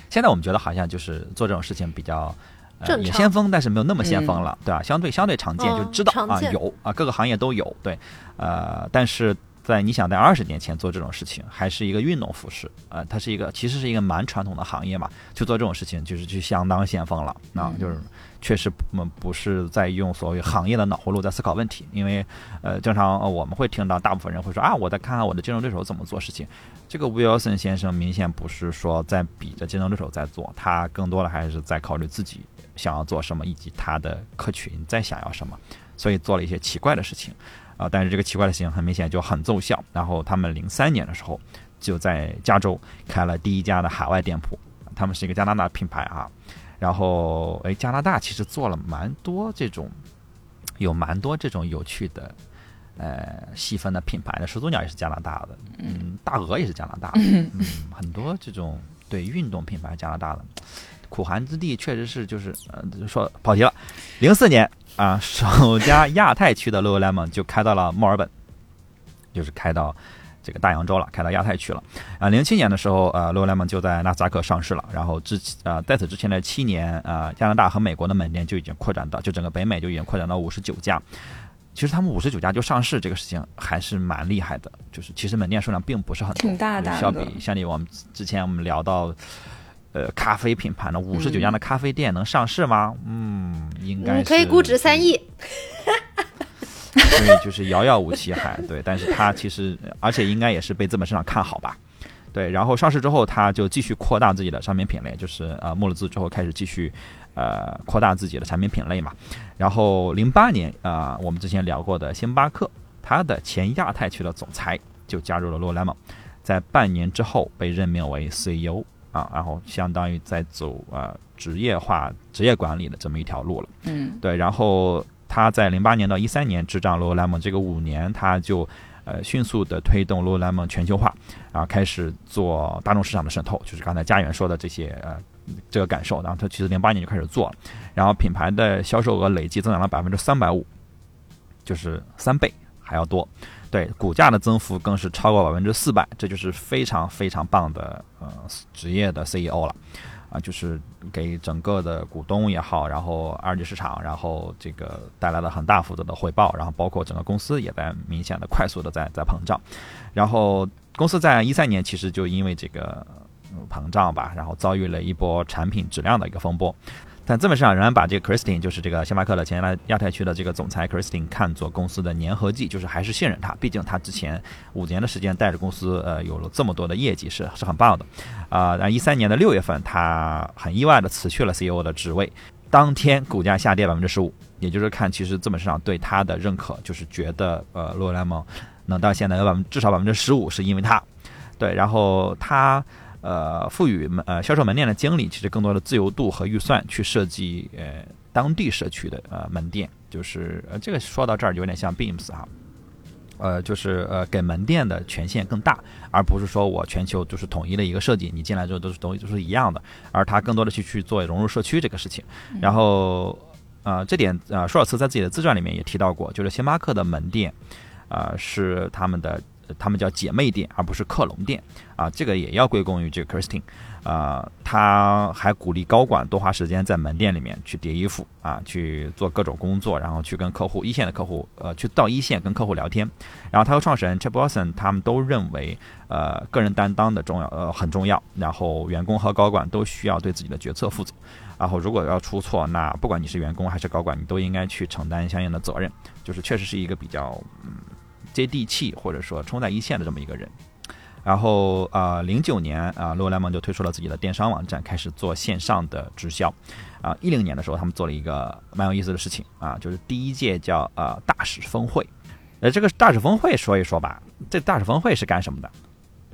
Speaker 1: 现在我们觉得好像就是做这种事情比较呃也先锋，但是没有那么先锋了，对吧？相对相对常见，就知道啊有啊各个行业都有，对，呃，但是在你想在二十年前做这种事情，还是一个运动服饰，呃，它是一个其实是一个蛮传统的行业嘛，去做这种事情就是去相当先锋了，啊，就是。确实，我们不是在用所谓行业的脑回路在思考问题，因为，呃，正常我们会听到大部分人会说啊，我再看看我的竞争对手怎么做事情。这个 Wilson 先生明显不是说在比着竞争对手在做，他更多的还是在考虑自己想要做什么，以及他的客群在想要什么，所以做了一些奇怪的事情，啊，但是这个奇怪的事情很明显就很奏效。然后他们零三年的时候就在加州开了第一家的海外店铺，他们是一个加拿大品牌啊。然后，哎，加拿大其实做了蛮多这种，有蛮多这种有趣的，呃，细分的品牌的。始祖鸟也是加拿大的，嗯，大鹅也是加拿大的，嗯，很多这种对运动品牌加拿大的。苦寒之地确实是就是，呃，说跑题了。零四年啊，首家亚太区的 Lululemon 就开到了墨尔本，就是开到。这个大洋洲了，开到亚太区了。啊，零七年的时候，呃，Lululemon 就在纳斯达克上市了。然后之呃，在此之前的七年，呃，加拿大和美国的门店就已经扩展到，就整个北美就已经扩展到五十九家。其实他们五十九家就上市，这个事情还是蛮厉害的。就是其实门店数量并不是很多，
Speaker 3: 挺大的。
Speaker 1: 相比相比我们之前我们聊到，呃，咖啡品牌呢五十九家的咖啡店能上市吗？嗯，应该
Speaker 2: 可以估值三亿。[laughs]
Speaker 1: 所以就是遥遥无期还对，但是它其实而且应该也是被资本市场看好吧，对，然后上市之后，它就继续扩大自己的商品品类，就是呃募了资之后开始继续呃扩大自己的产品品类嘛。然后零八年啊，我们之前聊过的星巴克，它的前亚太区的总裁就加入了 Lululemon，在半年之后被任命为 CEO 啊，然后相当于在走啊职业化职业管理的这么一条路了。
Speaker 3: 嗯，
Speaker 1: 对，然后。他在零八年到一三年执掌 Lululemon 这个五年，他就呃迅速的推动 Lululemon 全球化，然后开始做大众市场的渗透，就是刚才家园说的这些呃这个感受。然后他其实零八年就开始做，然后品牌的销售额累计增长了百分之三百五，就是三倍还要多。对股价的增幅更是超过百分之四百，这就是非常非常棒的呃职业的 CEO 了。啊，就是给整个的股东也好，然后二级市场，然后这个带来了很大幅度的回报，然后包括整个公司也在明显的、快速的在在膨胀，然后公司在一三年其实就因为这个膨胀吧，然后遭遇了一波产品质量的一个风波。但资本市场仍然把这个 Christine，就是这个星巴克的前来亚太区的这个总裁 Christine 看作公司的粘合剂，就是还是信任他。毕竟他之前五年的时间带着公司，呃，有了这么多的业绩，是是很棒的。啊，然后一三年的六月份，他很意外的辞去了 CEO 的职位，当天股价下跌百分之十五。也就是看，其实资本市场对他的认可，就是觉得呃，洛莱蒙能到现在有百分至少百分之十五，是因为他。对，然后他。呃，赋予门呃销售门店的经理其实更多的自由度和预算去设计呃当地社区的呃门店，就是呃这个说到这儿有点像 Beams 哈，呃就是呃给门店的权限更大，而不是说我全球就是统一的一个设计，你进来之后都是东西都是一样的，而他更多的去去做融入社区这个事情。然后呃这点呃舒尔茨在自己的自传里面也提到过，就是星巴克的门店啊是他们的。他们叫姐妹店，而不是克隆店啊，这个也要归功于这个 Christine，啊，他还鼓励高管多花时间在门店里面去叠衣服啊，去做各种工作，然后去跟客户一线的客户，呃，去到一线跟客户聊天。然后他和创始人 Chip Wilson 他们都认为，呃，个人担当的重要，呃，很重要。然后员工和高管都需要对自己的决策负责。然后如果要出错，那不管你是员工还是高管，你都应该去承担相应的责任。就是确实是一个比较嗯接地气或者说冲在一线的这么一个人。然后啊，零九年啊罗莱蒙就推出了自己的电商网站，开始做线上的直销。啊，一零年的时候，他们做了一个蛮有意思的事情啊，就是第一届叫呃大使峰会。呃，这个大使峰会说一说吧，这大使峰会是干什么的？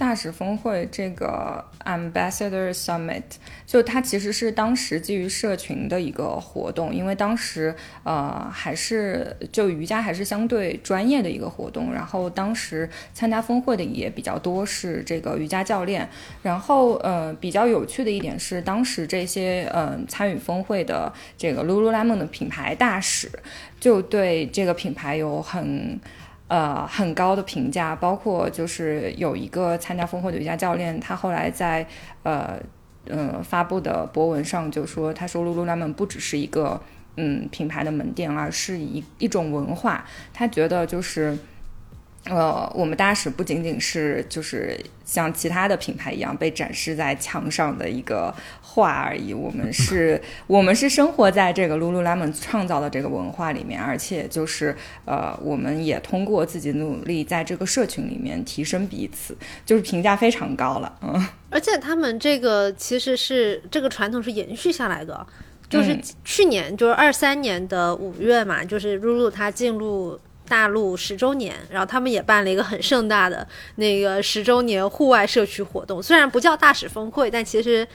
Speaker 3: 大使峰会这个 Ambassador Summit，就它其实是当时基于社群的一个活动，因为当时呃还是就瑜伽还是相对专业的一个活动，然后当时参加峰会的也比较多是这个瑜伽教练，然后呃比较有趣的一点是，当时这些嗯参与峰会的这个 Lululemon 的品牌大使就对这个品牌有很。呃，很高的评价，包括就是有一个参加峰会的瑜伽教练，他后来在呃呃发布的博文上就说，他说 Lululemon 不只是一个嗯品牌的门店，而是一一种文化，他觉得就是。呃，我们大使不仅仅是就是像其他的品牌一样被展示在墙上的一个画而已，我们是，我们是生活在这个 Lululemon 创造的这个文化里面，而且就是呃，我们也通过自己努力在这个社群里面提升彼此，就是评价非常高了，嗯。
Speaker 2: 而且他们这个其实是这个传统是延续下来的，就是去年就是二三年的五月嘛，就是 Lulu 它进入。大陆十周年，然后他们也办了一个很盛大的那个十周年户外社区活动，虽然不叫大使峰会，但其实。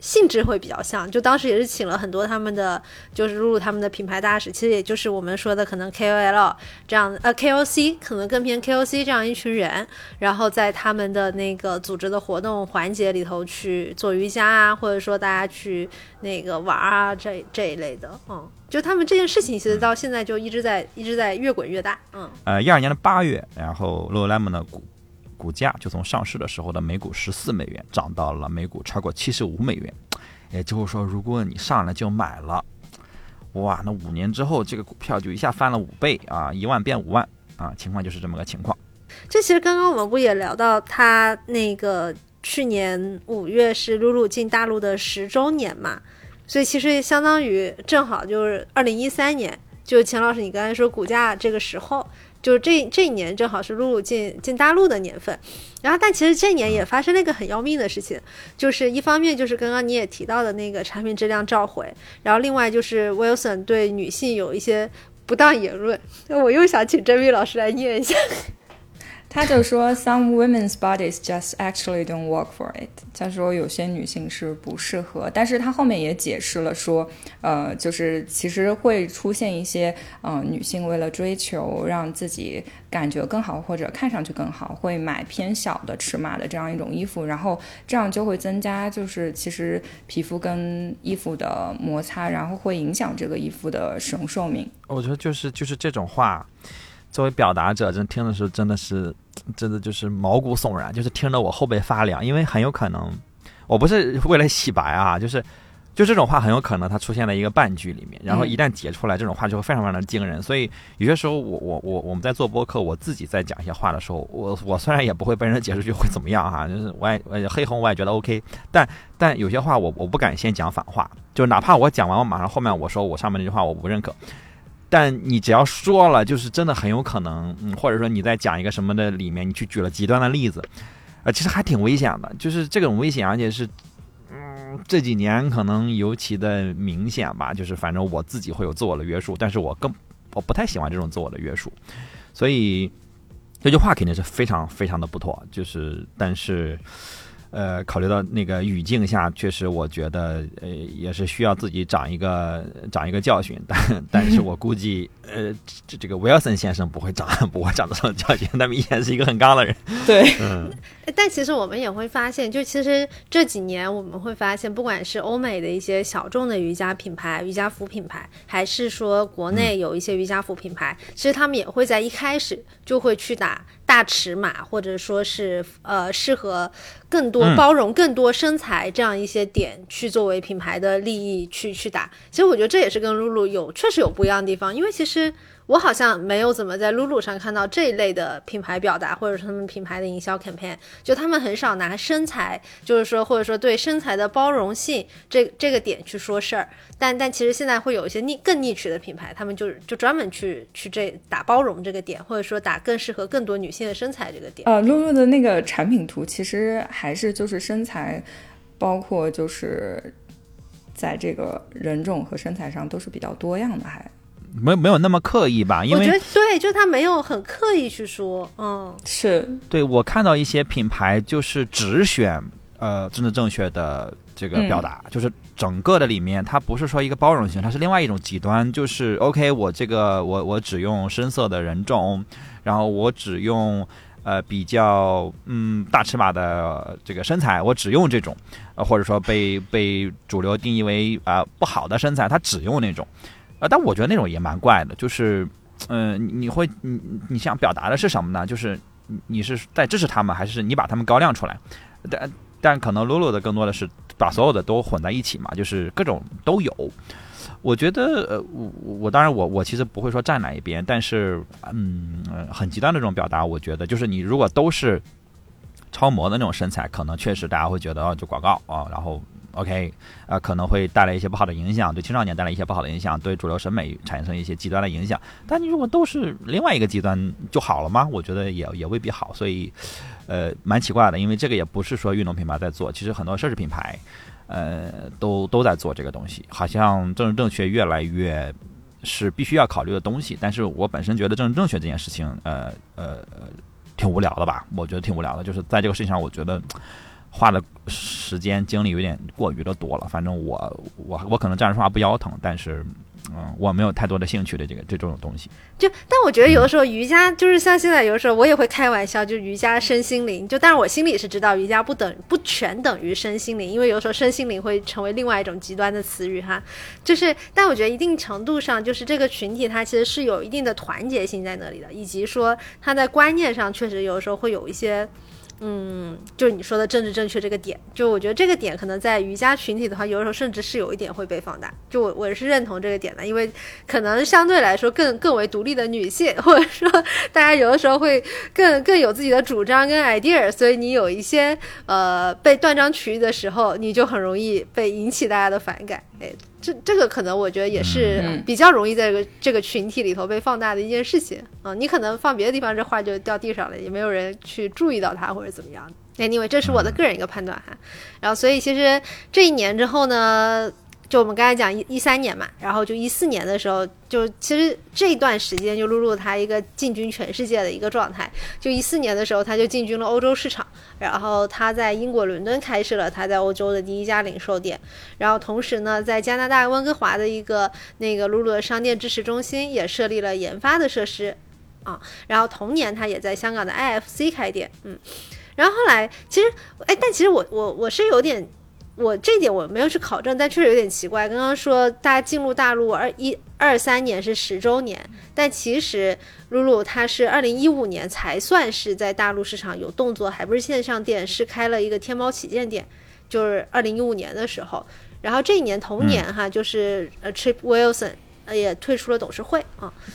Speaker 2: 性质会比较像，就当时也是请了很多他们的，就是入他们的品牌大使，其实也就是我们说的可能 KOL 这样，呃 KOC 可能更偏 KOC 这样一群人，然后在他们的那个组织的活动环节里头去做瑜伽啊，或者说大家去那个玩啊这这一类的，嗯，就他们这件事情其实到现在就一直在一直在越滚越大，嗯，
Speaker 1: 呃一二年的八月，然后 Lululemon 的股。股价就从上市的时候的每股十四美元涨到了每股超过七十五美元，也就是说，如果你上来就买了，哇，那五年之后这个股票就一下翻了五倍啊，一万变五万啊，情况就是这么个情况。
Speaker 2: 这其实刚刚我们不也聊到，他那个去年五月是露露进大陆的十周年嘛，所以其实相当于正好就是二零一三年，就钱老师你刚才说股价这个时候。就是这这一年正好是露露进进大陆的年份，然后但其实这一年也发生了一个很要命的事情，就是一方面就是刚刚你也提到的那个产品质量召回，然后另外就是 Wilson 对女性有一些不当言论，我又想请郑斌老师来念一下。
Speaker 3: 他就说，[laughs] Some women's bodies just actually don't work for it。他说有些女性是不适合，但是他后面也解释了说，呃，就是其实会出现一些，呃，女性为了追求让自己感觉更好或者看上去更好，会买偏小的尺码的这样一种衣服，然后这样就会增加就是其实皮肤跟衣服的摩擦，然后会影响这个衣服的使用寿命。
Speaker 1: 我觉得就是就是这种话。作为表达者，真听的时候真的是，真的就是毛骨悚然，就是听得我后背发凉。因为很有可能，我不是为了洗白啊，就是就这种话很有可能它出现在一个半句里面，然后一旦解出来，这种话就会非常非常的惊人。所以有些时候，我我我我们在做播客，我自己在讲一些话的时候，我我虽然也不会被人解出去会怎么样哈，就是我也黑红我也觉得 OK，但但有些话我我不敢先讲反话，就哪怕我讲完，我马上后面我说我上面那句话我不认可。但你只要说了，就是真的很有可能，嗯，或者说你在讲一个什么的里面，你去举了极端的例子，呃，其实还挺危险的，就是这种危险，而且是，嗯，这几年可能尤其的明显吧，就是反正我自己会有自我的约束，但是我更我不太喜欢这种自我的约束，所以这句话肯定是非常非常的不妥，就是但是。呃，考虑到那个语境下，确实我觉得，呃，也是需要自己长一个长一个教训。但 [laughs] 但是我估计，呃，这这个威尔森先生不会长不会长这种教训，他明显是一个很刚的人。
Speaker 3: 对，
Speaker 1: 嗯。[laughs]
Speaker 2: 但其实我们也会发现，就其实这几年我们会发现，不管是欧美的一些小众的瑜伽品牌、瑜伽服品牌，还是说国内有一些瑜伽服品牌，其实他们也会在一开始就会去打。大尺码，或者说是呃适合更多包容更多身材这样一些点去作为品牌的利益去去打。其实我觉得这也是跟露露有确实有不一样的地方，因为其实我好像没有怎么在露露上看到这一类的品牌表达，或者是他们品牌的营销 campaign，就他们很少拿身材，就是说或者说对身材的包容性这这个点去说事儿。但但其实现在会有一些逆更逆取的品牌，他们就就专门去去这打包容这个点，或者说打更适合更多女性的身材这个点。
Speaker 3: 呃，露露的那个产品图其实还是就是身材，包括就是在这个人种和身材上都是比较多样的，还。
Speaker 1: 没没有那么刻意吧？因为
Speaker 2: 我觉得对，就他没有很刻意去说，嗯，
Speaker 3: 是
Speaker 1: 对我看到一些品牌就是只选呃政治正确的这个表达，就是整个的里面它不是说一个包容性，它是另外一种极端，就是 OK，我这个我我只用深色的人种，然后我只用呃比较嗯大尺码的这个身材，我只用这种，呃或者说被被主流定义为啊、不好的身材，他只用那种。呃，但我觉得那种也蛮怪的，就是，嗯、你会你你想表达的是什么呢？就是你是在支持他们，还是你把他们高亮出来？但但可能露露的更多的是把所有的都混在一起嘛，就是各种都有。我觉得，呃，我我当然我我其实不会说站哪一边，但是，嗯，很极端的这种表达，我觉得就是你如果都是超模的那种身材，可能确实大家会觉得哦，就广告啊，然后 OK，啊、可能会带来一些不好的影响，对青少年带来一些不好的影响，对主流审美产生一些极端的影响。但你如果都是另外一个极端就好了吗？我觉得也也未必好，所以，呃，蛮奇怪的，因为这个也不是说运动品牌在做，其实很多奢侈品牌，呃，都都在做这个东西，好像政治正确越来越是必须要考虑的东西。但是我本身觉得政治正确这件事情，呃呃，挺无聊的吧？我觉得挺无聊的，就是在这个事情上，我觉得。花的时间精力有点过于的多了，反正我我我可能站着说话不腰疼，但是嗯，我没有太多的兴趣的这个这种东西。
Speaker 2: 就但我觉得有的时候瑜伽就是像现在有的时候我也会开玩笑，就瑜伽身心灵，就但是我心里是知道瑜伽不等不全等于身心灵，因为有的时候身心灵会成为另外一种极端的词语哈。就是但我觉得一定程度上，就是这个群体它其实是有一定的团结性在那里的，以及说它在观念上确实有的时候会有一些。嗯，就是你说的政治正确这个点，就我觉得这个点可能在瑜伽群体的话，有的时候甚至是有一点会被放大。就我我是认同这个点的，因为可能相对来说更更为独立的女性，或者说大家有的时候会更更有自己的主张跟 [laughs] idea，所以你有一些呃被断章取义的时候，你就很容易被引起大家的反感。哎，这这个可能我觉得也是
Speaker 3: 嗯
Speaker 2: 比较容易在这个这个群体里头被放大的一件事情啊、你可能放别的地方，这画就掉地上了，也没有人去注意到它或者怎么样的。Anyway，这是我的个人一个判断哈。然后，所以其实这一年之后呢，就我们刚才讲一一三年嘛，然后就一四年的时候，就其实这段时间就露露她一个进军全世界的一个状态。就一四年的时候，她就进军了欧洲市场，然后她在英国伦敦开设了她在欧洲的第一家零售店，然后同时呢，在加拿大温哥华的一个那个露露的商店支持中心也设立了研发的设施。啊，然后同年她也在香港的 IFC 开店，嗯，然后后来其实，哎，但其实我我我是有点我这点我没有去考证，但确实有点奇怪。刚刚说大家进入大陆二一二三年是十周年，但其实露露她是二零一五年才算是在大陆市场有动作，还不是线上店，是开了一个天猫旗舰店，就是二零一五年的时候。然后这一年同年哈，就是呃 Trip Wilson 呃也退出了董事会啊，嗯。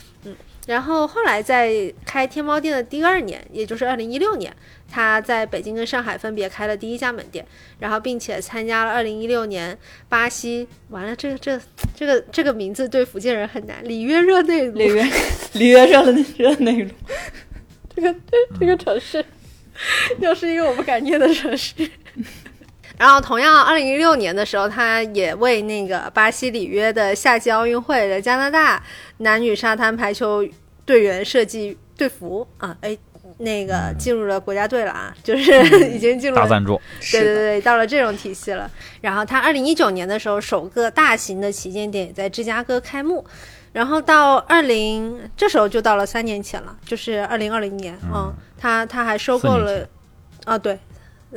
Speaker 2: 然后后来在开天猫店的第二年，也就是二零一六年，他在北京跟上海分别开了第一家门店，然后并且参加了二零一六年巴西，完了这个这这个这个名字对福建人很难，里约热内卢
Speaker 3: 里约 [laughs] 里约热内热内卢，
Speaker 2: 这个这个城市，又是一个我不敢念的城市。然后，同样，二零一六年的时候，他也为那个巴西里约的夏季奥运会的加拿大男女沙滩排球队员设计队服啊，哎，那个进入了国家队了啊，就是 [laughs] 已经进入了
Speaker 1: 大赞助，
Speaker 2: 对对，对，到了这种体系了。然后他二零一九年的时候，首个大型的旗舰店也在芝加哥开幕。然后到二零，这时候就到了三年前了，就是二零二零年。嗯，他他还收购了啊对，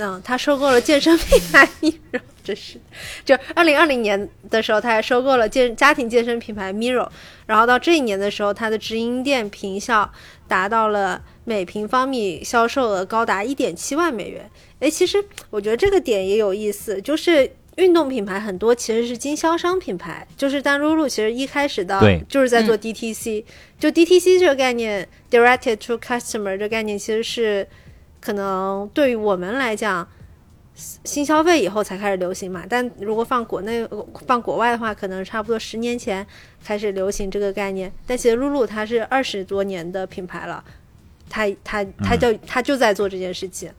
Speaker 2: 嗯，他收购了健身品牌 Miro，真是，就二零二零年的时候，他还收购了健家庭健身品牌 Miro。然后到这一年的时候，他的直营店平效达到了每平方米销售额高达一点七万美元。哎，其实我觉得这个点也有意思，就是运动品牌很多其实是经销商品牌，就是但露露其实一开始的
Speaker 1: 对
Speaker 2: 就是在做 DTC，、就 DTC 这个概念，Directed to Customer 这个概念其实是可能对于我们来讲。新消费以后才开始流行嘛，但如果放国内、呃放国外的话，可能差不多十年前开始流行这个概念。但其实露露它是二十多年的品牌了，它它它就、它就在做这件事情啊。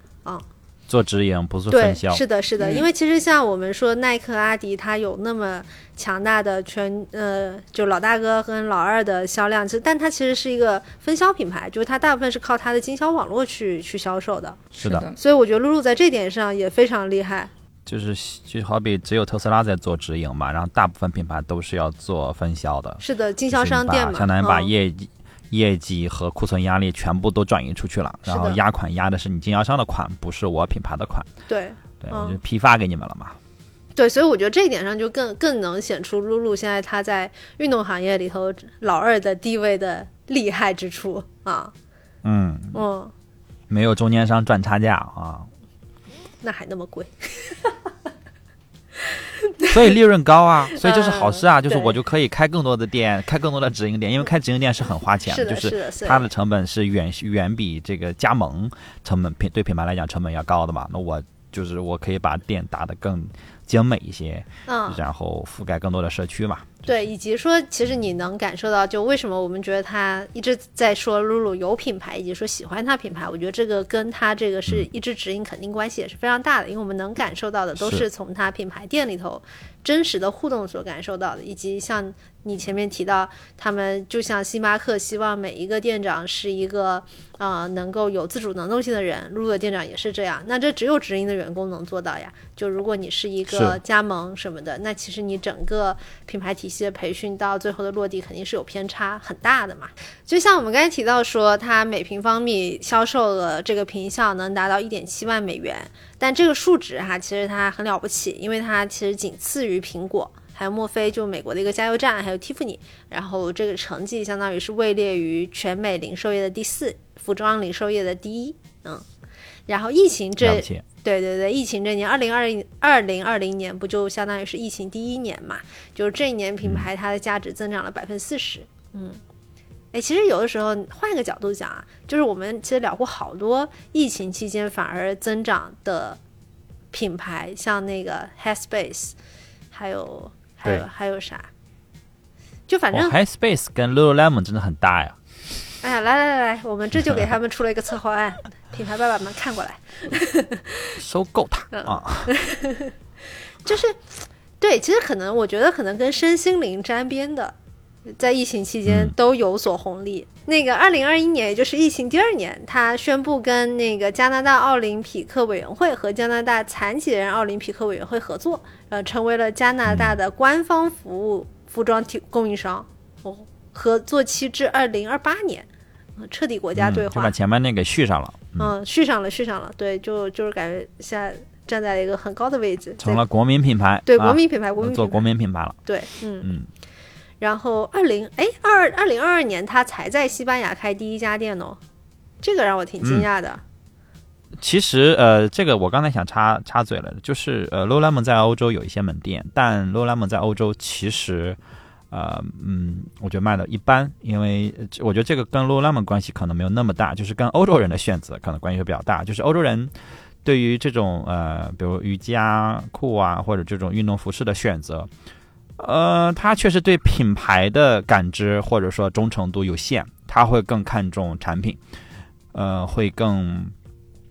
Speaker 1: 做直营不是分，销，
Speaker 2: 是的，是的，
Speaker 3: 嗯。
Speaker 2: 因为其实像我们说耐克、阿迪，它有那么强大的全呃，就老大哥跟老二的销量，其实但它其实是一个分销品牌，就是它大部分是靠它的经销网络去去销售的，
Speaker 1: 是的，
Speaker 2: 所以我觉得露露在这点上也非常厉害。
Speaker 1: 就是就好比只有特斯拉在做直营嘛，然后大部分品牌都是要做分销的，
Speaker 2: 是的，经
Speaker 1: 经
Speaker 2: 销商店嘛，
Speaker 1: 相当于把
Speaker 2: 嗯。
Speaker 1: 业绩、业绩和库存压力全部都转移出去了，然后压款压的是你经销商的款，不是我品牌的款，
Speaker 2: 对
Speaker 1: 对，
Speaker 2: 嗯。
Speaker 1: 我就批发给你们了嘛。
Speaker 2: 对，所以我觉得这一点上就更更能显出露露现在她在运动行业里头老二的地位的厉害之处啊，
Speaker 1: 嗯，
Speaker 2: 嗯，
Speaker 1: 没有中间商赚差价啊，
Speaker 2: 那还那么贵，[laughs]
Speaker 1: 所以利润高啊，所以这是好事啊，
Speaker 2: 嗯
Speaker 1: 就是我就可以开更多的店，开更多的直营店，因为开直营店是很花钱
Speaker 2: 是的，
Speaker 1: 就是它的成本是远远比这个加盟成本品对品牌来讲成本要高的嘛。那我就是我可以把店打得更精美一些，
Speaker 2: 嗯，
Speaker 1: 然后覆盖更多的社区嘛。
Speaker 2: 对，以及说，其实你能感受到，就为什么我们觉得他一直在说露露有品牌，以及说喜欢他品牌，我觉得这个跟他这个是一直指引肯定关系也是非常大的，因为我们能感受到的都
Speaker 1: 是。
Speaker 2: 是从他品牌店里头真实的互动所感受到的，以及像你前面提到，他们就像星巴克希望每一个店长是一个呃能够有自主能动性的人，露露的店长也是这样，那这只有直营的员工能做到呀。就如果你是一个加盟什么的，那其实你整个品牌体系的培训到最后的落地肯定是有偏差很大的嘛。就像我们刚才提到说，它每平方米销售额这个平效能达到一点七万美元，但这个数值哈，其实它很了不起，因为它其实仅次于苹果。还有墨菲，就美国的一个加油站，还有蒂芙尼，然后这个成绩相当于是位列于全美零售业的第四，服装零售业的第一，嗯，然后疫情这对对对，疫情这年，二零二二零二零年不就相当于是疫情第一年嘛？就是这一年品牌它的价值增长了百分之四十。嗯，哎，其实有的时候换一个角度讲啊，就是我们其实聊过好多疫情期间反而增长的品牌，像那个 Headspace，还有还有还有啥？就反正
Speaker 1: 哦 Headspace 跟 Lululemon 真的很大呀。
Speaker 2: 哎呀，来来来来，我们这就给他们出了一个策划案，[laughs] 品牌爸爸们看过来。
Speaker 1: 收购它
Speaker 2: 嗯
Speaker 1: 啊，[laughs]
Speaker 2: 就是对，其实可能我觉得可能跟身心灵沾边的，在疫情期间
Speaker 1: 嗯
Speaker 2: 都有所红利。那个二零二一年，也就是疫情第二年，他宣布跟那个加拿大奥林匹克委员会和加拿大残疾人奥林匹克委员会合作，呃，成为了加拿大的官方服务服装提供应商。哦，合作期至二零二八年，呃彻底国家对话。
Speaker 1: 嗯就把前面那给续上了，嗯，
Speaker 2: 嗯，续上了，续上了，对，就就是感觉现在站在了一个很高的位置，
Speaker 1: 成了国民品牌，
Speaker 2: 对
Speaker 1: 啊
Speaker 2: 国民品牌，国民
Speaker 1: 做国，民品牌了，
Speaker 2: 对，嗯，
Speaker 1: 嗯，
Speaker 2: 然后二零哎二二零二二年他才在西班牙开第一家店哦，这个让我挺惊讶的，
Speaker 1: 其实呃，这个我刚才想插插嘴了，就是呃，Lululemon 在欧洲有一些门店，但 Lululemon 在欧洲其实。呃，嗯，我觉得卖的一般，因为呃我觉得这个跟 Lululemon 关系可能没有那么大，就是跟欧洲人的选择可能关系会比较大。就是欧洲人对于这种呃，比如瑜伽裤啊，或者这种运动服饰的选择，呃，他确实对品牌的感知或者说忠诚度有限，他会更看重产品，呃，会更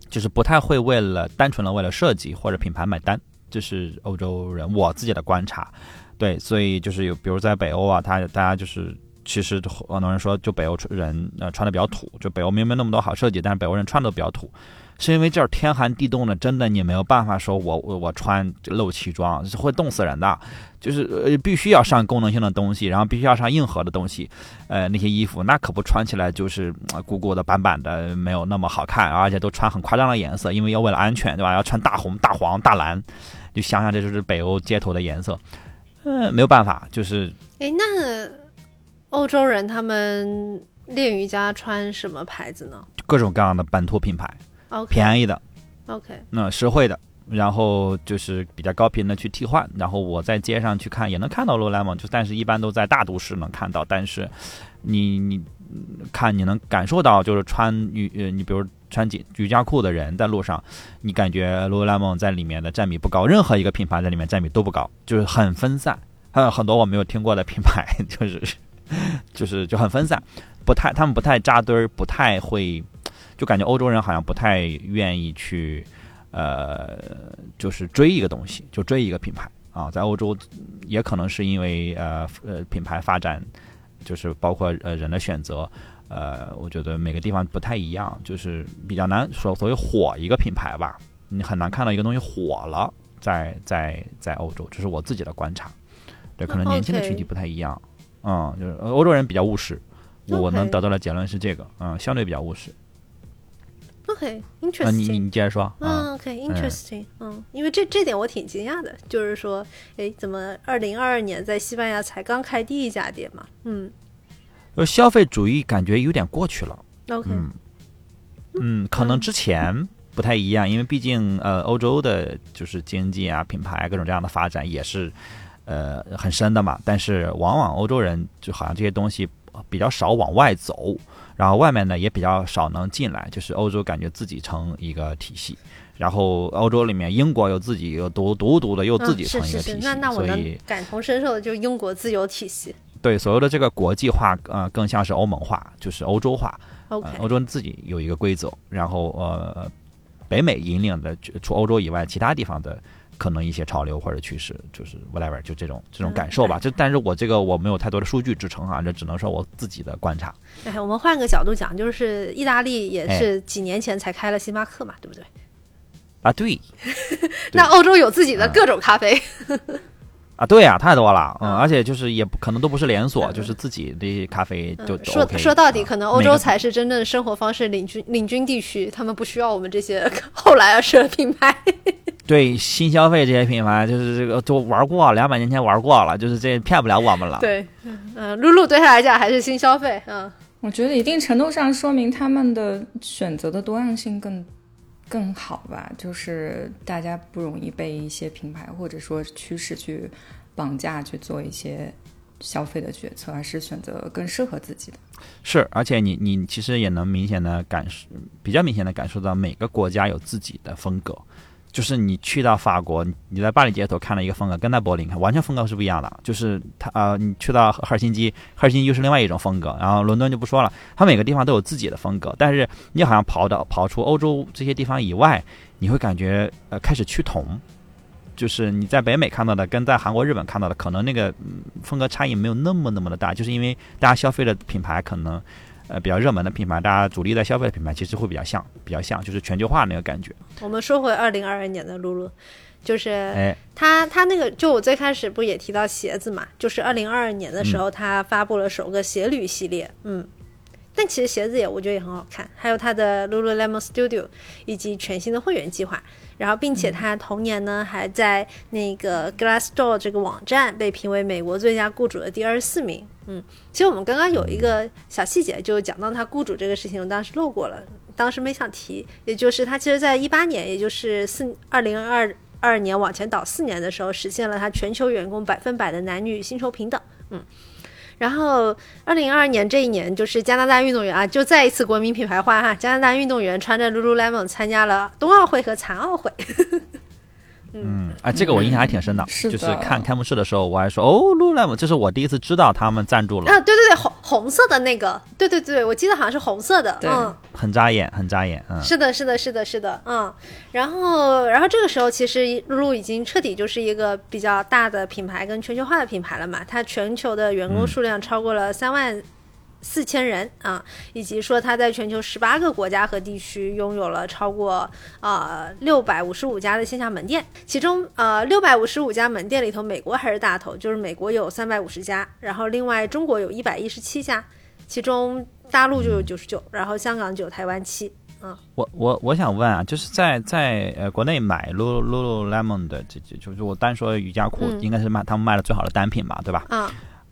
Speaker 1: 就是不太会为了单纯的为了设计或者品牌买单，这是欧洲人我自己的观察。对，所以就是有，比如在北欧啊，他大家就是其实很多人说，就北欧人呃穿的比较土，就北欧明明那么多好设计，但是北欧人穿的都比较土，是因为这儿天寒地冻的，真的你没有办法说我我我穿露脐装，会冻死人的，就是呃必须要上功能性的东西，然后必须要上硬核的东西，呃那些衣服那可不穿起来就是呃鼓鼓的板板的，没有那么好看，而且都穿很夸张的颜色，因为要为了安全，对吧？要穿大红、大黄、大蓝，就想想这就是北欧街头的颜色。嗯，没有办法，就是
Speaker 2: 哎，那欧洲人他们练瑜伽穿什么牌子呢
Speaker 1: 各种各样的本土品牌
Speaker 2: ，？OK
Speaker 1: 便宜的
Speaker 2: ，OK，
Speaker 1: 那、实惠的，然后就是比较高频的去替换，然后我在街上去看也能看到 Lululemon，就但是一般都在大都市能看到，但是你你看你能感受到就是穿瑜呃你比如穿紧瑜伽裤的人在路上，你感觉 Lululemon 在里面的占比不高，任何一个品牌在里面占比都不高，就是很分散，还有很多我没有听过的品牌，[laughs] 就是就是就很分散，不太他们不太扎堆儿，不太会，就感觉欧洲人好像不太愿意去。呃，就是追一个东西，就追一个品牌啊，在欧洲也可能是因为呃呃品牌发展，就是包括呃人的选择，呃，我觉得每个地方不太一样，就是比较难说所谓火一个品牌吧，你很难看到一个东西火了，在在在欧洲，这是我自己的观察，对，可能年轻的群体不太一样，嗯，就是欧洲人比较务实，我能得到的结论是这个，嗯，相对比较务实。
Speaker 2: OK，interesting。
Speaker 1: 你你接着说。
Speaker 2: 嗯，OK，interesting。嗯，因为这这点我挺惊讶的，就是说，哎，怎么二零二二年在西班牙才刚开第一家店嘛？嗯，
Speaker 1: 呃，消费主义感觉有点过去了。
Speaker 2: OK。
Speaker 1: 嗯，嗯，可能之前不太一样，因为毕竟呃，欧洲的就是经济啊、品牌各种这样的发展也是呃很深的嘛。但是往往欧洲人就好像这些东西比较少往外走。然后外面呢也比较少能进来，就是欧洲感觉自己成一个体系，然后欧洲里面英国有自己又独独独的又自己成一个体系，
Speaker 2: 那那我
Speaker 1: 能
Speaker 2: 感同身受的就是英国自由体系。
Speaker 1: 对，所谓的这个国际化，呃，更像是欧盟化，就是欧洲化。
Speaker 2: OK，
Speaker 1: 欧洲自己有一个规则，然后呃，北美引领的除欧洲以外其他地方的。可能一些潮流或者趋势，就是 whatever，就这种这种感受吧。就但是我这个我没有太多的数据支撑啊，这只能说我自己的观察。
Speaker 2: 哎，我们换个角度讲，就是意大利也是几年前才开了星巴克嘛，对不对？
Speaker 1: 啊，对。[laughs]
Speaker 2: 那欧洲有自己的各种咖啡。
Speaker 1: 啊，对呀，太多了，嗯，而且就是也不可能都不是连锁，就是自己的咖啡就
Speaker 2: 说说到底，可能欧洲才是真正生活方式领军领军地区，他们不需要我们这些 [laughs] 后来而生的品牌。[laughs]
Speaker 1: 对新消费这些品牌，就是这个都玩过，两百年前玩过了，就是这骗不了我们了。
Speaker 2: 对，嗯，露露对他来讲还是新消费，嗯，
Speaker 3: 我觉得一定程度上说明他们的选择的多样性更。更好吧，就是大家不容易被一些品牌或者说趋势去绑架去做一些消费的决策，而是选择更适合自己的。
Speaker 1: 是，而且你你其实也能明显的感受，比较明显的感受到每个国家有自己的风格。就是你去到法国，你在巴黎街头看了一个风格，跟在柏林看完全风格是不一样的。就是它呃，你去到赫尔辛基，赫尔辛基又是另外一种风格。然后伦敦就不说了，它每个地方都有自己的风格。但是你好像跑到跑出欧洲这些地方以外，你会感觉呃开始趋同。就是你在北美看到的，跟在韩国、日本看到的，可能那个风格差异没有那么那么的大，就是因为大家消费的品牌可能。呃，比较热门的品牌，大家主力在消费的品牌，其实会比较像，比较像，就是全球化那个感觉。
Speaker 2: 我们说回二零二二年的露露，就是，
Speaker 1: 哎，
Speaker 2: 他他那个，就我最开始不也提到鞋子嘛，就是二零二二年的时候，他发布了首个鞋履系列，嗯，但其实鞋子也我觉得也很好看，还有他的 Lululemon Studio 以及全新的会员计划。然后，并且他同年呢，还在那个 Glassdoor 这个网站被评为美国最佳雇主的第二十四名。嗯，其实我们刚刚有一个小细节，就讲到他雇主这个事情，我当时漏过了，当时没想提。也就是他其实在一八年，也就是四二零二二年往前倒四年的时候，实现了他全球员工百分百的男女薪酬平等。嗯。然后，二零二二年这一年，就是加拿大运动员啊，就再一次国民品牌化哈。加拿大运动员穿着 Lululemon 参加了冬奥会和残奥会。
Speaker 1: 呵呵嗯，啊，这个我印象还挺深的，就是看开幕式的时候，我还说哦，Lululemon，这是我第一次知道他们赞助了。
Speaker 2: 啊，对对对，红红色的那个，对对对，我记得好像是红色的，嗯，
Speaker 1: 很扎眼，很扎眼，嗯，
Speaker 2: 是的，是的，是的，是的，嗯，然后，然后这个时候其实露露已经彻底就是一个比较大的品牌跟全球化的品牌了嘛，它全球的员工数量超过了三万。四千人啊，以及说他在全球十八个国家和地区拥有了超过呃六百五十五家的线下门店，其中呃六百五十五家门店里头，美国还是大头，就是美国有三百五十家，然后另外中国有一百一十七家，其中大陆就有九十九，然后香港九，台湾七。嗯，
Speaker 1: 我我我想问啊，就是在在呃国内买 Lulu Lululemon 的这这，就是我单说瑜伽裤，应该是卖他们卖的最好的单品吧，对吧？
Speaker 2: 嗯。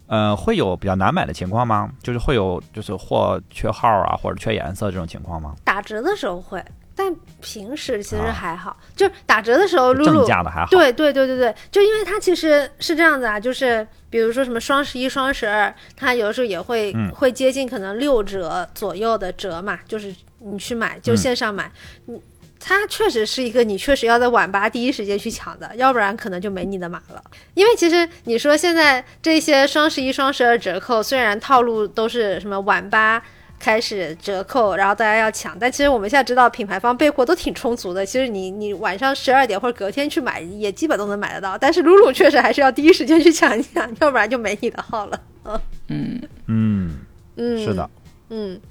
Speaker 1: 呃，会有比较难买的情况吗？就是会有，就是货缺号啊，或者缺颜色这种情况吗？
Speaker 2: 打折的时候会，但平时其实
Speaker 1: 啊
Speaker 2: 还好，就是打折的时候，露
Speaker 1: 正
Speaker 2: 露
Speaker 1: 价的还好。
Speaker 2: 对对对对对，就因为它其实是这样子啊，就是比如说什么双十一、双十二，它有的时候也会、
Speaker 1: 嗯
Speaker 2: 会接近可能六折左右的折嘛，就是你去买就
Speaker 1: 嗯
Speaker 2: 线上买，嗯，它确实是一个你确实要在晚八第一时间去抢的，要不然可能就没你的码了。因为其实你说现在这些双十一、双十二折扣，虽然套路都是什么晚八。开始折扣，然后大家要抢，但其实我们现在知道品牌方备货都挺充足的。其实你你晚上十二点或者隔天去买，也基本都能买得到。但是露露确实还是要第一时间去抢一抢，要不然就没你的号了。
Speaker 3: 嗯，
Speaker 1: 嗯，
Speaker 2: 嗯，
Speaker 1: 是的，
Speaker 2: 嗯，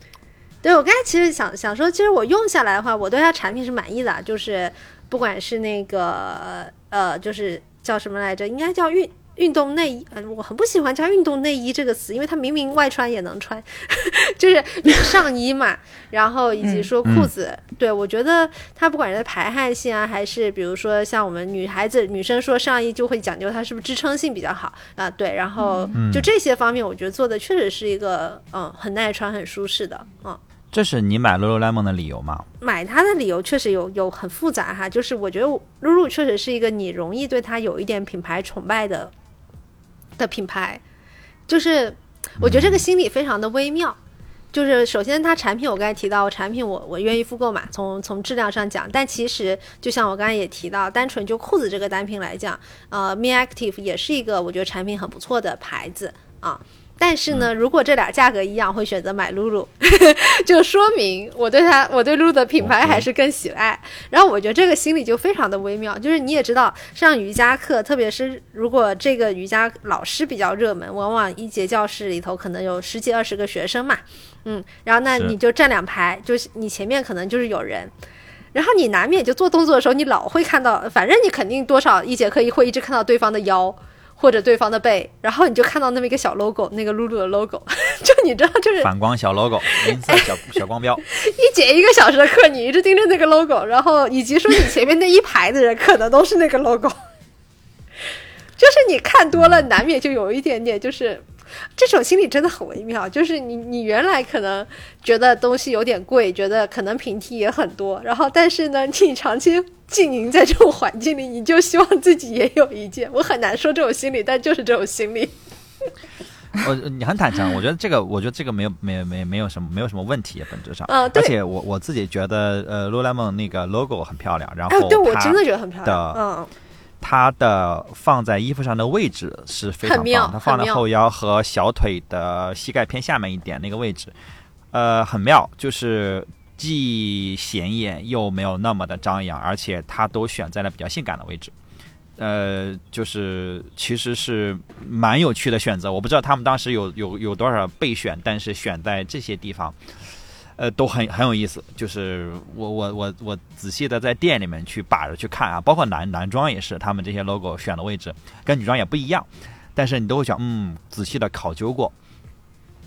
Speaker 2: 对我刚才其实想想说，其实我用下来的话，我对它产品是满意的，就是不管是那个呃，就是叫什么来着，应该叫运运动内衣，呃，我很不喜欢加运动内衣这个词，因为它明明外穿也能穿，[laughs] 就是上衣嘛，然后以及说裤子，对我觉得它不管是排汗性啊，还是比如说像我们女孩子女生说上衣就会讲究它是不是支撑性比较好啊、对，然后就这些方面，我觉得做的确实是一个嗯很耐穿、很舒适的，嗯。
Speaker 1: 这是你买 Lululemon 的理由吗？
Speaker 2: 买它的理由确实有有很复杂哈，就是我觉得露露确实是一个你容易对它有一点品牌崇拜的的品牌，就是我觉得这个心理非常的微妙。就是首先，它产品我刚才提到，产品我我愿意复购嘛，从从质量上讲，但其实就像我刚才也提到，单纯就裤子这个单品来讲，呃，Me Active 也是一个我觉得产品很不错的牌子啊。但是呢，如果这俩价格一样，会选择买露露，[laughs] 就说明我对它，我对露露的品牌还是更喜爱。然后我觉得这个心理就非常的微妙，就是你也知道，上瑜伽课，特别是如果这个瑜伽老师比较热门，往往一节教室里头可能有十几二十个学生嘛，嗯，然后那你就站两排，就是你前面可能就是有人。然后你难免就做动作的时候，你老会看到，反正你肯定多少一节课会一直看到对方的腰或者对方的背，然后你就看到那么一个小 logo，那个露露的 logo，[laughs] 就你知道，就是
Speaker 1: 反光小 logo，银色小 [laughs] 小光标。
Speaker 2: 一节一个小时的课，你一直盯着那个 logo，然后以及说你前面那一排的人可能都是那个 logo，[laughs] 就是你看多了，难免就有一点点就是。这种心理真的很微妙，就是你你原来可能觉得东西有点贵，觉得可能平替也很多，然后但是呢，你长期经营在这种环境里，你就希望自己也有一件。我很难说这种心理，但就是这种心理。[laughs]
Speaker 1: 我你很坦诚，我觉得这个，我觉得这个没有没有没没有什么没有什么问题，本质上。
Speaker 2: 嗯对
Speaker 1: 而且我我自己觉得，呃，Lululemon 那个 logo 很漂亮，然后
Speaker 2: 哎，对我真的觉得很漂亮。嗯，
Speaker 1: 它的放在衣服上的位置是非常
Speaker 2: 妙
Speaker 1: 棒，它放在后腰和小腿的膝盖偏下面一点那个位置，呃，很妙，就是既显眼又没有那么的张扬，而且它都选在了比较性感的位置。呃，就是其实是蛮有趣的选择，我不知道他们当时有有有多少备选，但是选在这些地方，呃，都很很有意思。就是我我我我仔细的在店里面去把着去看啊，包括男男装也是，他们这些 logo 选的位置跟女装也不一样，但是你都会想，嗯，仔细的考究过。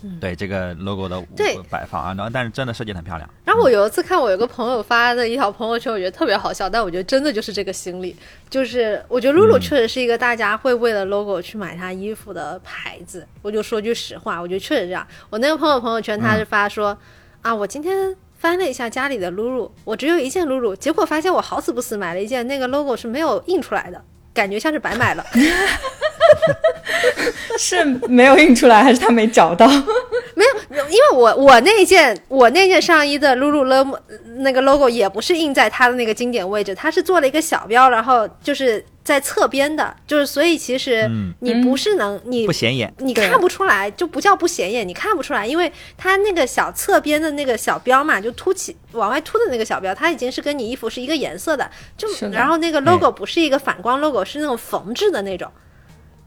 Speaker 2: 嗯
Speaker 1: 对这个 logo 的
Speaker 2: 对
Speaker 1: 摆放啊，然后但是真的设计很漂亮。
Speaker 2: 然后我有一次看我有个朋友发的一条朋友圈，我觉得特别好笑，但我觉得真的就是这个心理，就是我觉得露露
Speaker 1: 嗯
Speaker 2: 确实是一个大家会为了 logo 去买他衣服的牌子。我就说句实话，我觉得确实这样。我那个朋友朋友圈他是发说、啊，我今天。翻了一下家里的露露，我只有一件露露，结果发现我好死不死买了一件，那个 logo 是没有印出来的，感觉像是白买了。[laughs] [laughs]
Speaker 3: 是没有印出来，还是他没找到？[laughs]
Speaker 2: 没有，因为我我那件我那件上衣的 lululemon 那个 logo 也不是印在它的那个经典位置，它是做了一个小标，然后就是在侧边的，就是所以其实
Speaker 1: 嗯
Speaker 2: 你不是能、你
Speaker 1: 不显眼，
Speaker 2: 你看不出来，就不叫不显眼，你看不出来，因为它那个小侧边的那个小标嘛，就凸起往外凸的那个小标，它已经是跟你衣服是一个颜色的，就
Speaker 3: 的
Speaker 2: 然后那个 logo 不是一个反光 logo，是那种缝制的那种。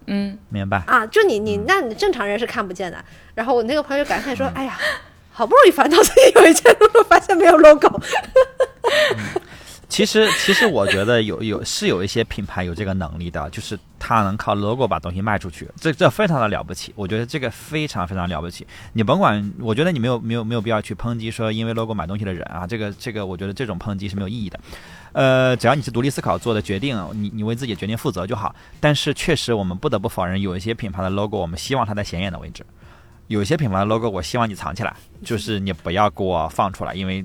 Speaker 3: 嗯，
Speaker 1: 明白？
Speaker 2: 啊，就你你那你正常人是看不见的。然后我那个朋友就感慨说：“ [laughs] 哎呀，好不容易翻到自己有一件 logo，发现没有 logo。[laughs]
Speaker 1: 其实，其实我觉得有有是有一些品牌有这个能力的，就是他能靠 logo 把东西卖出去，这这非常的了不起。我觉得这个非常非常了不起。你甭管，我觉得你没有没有没有必要去抨击说因为 logo 买东西的人啊，这个这个，我觉得这种抨击是没有意义的。呃，只要你是独立思考做的决定，你你为自己决定负责就好。但是确实，我们不得不否认，有一些品牌的 logo 我们希望它在显眼的位置，有些品牌的 logo 我希望你藏起来，就是你不要给我放出来，因为。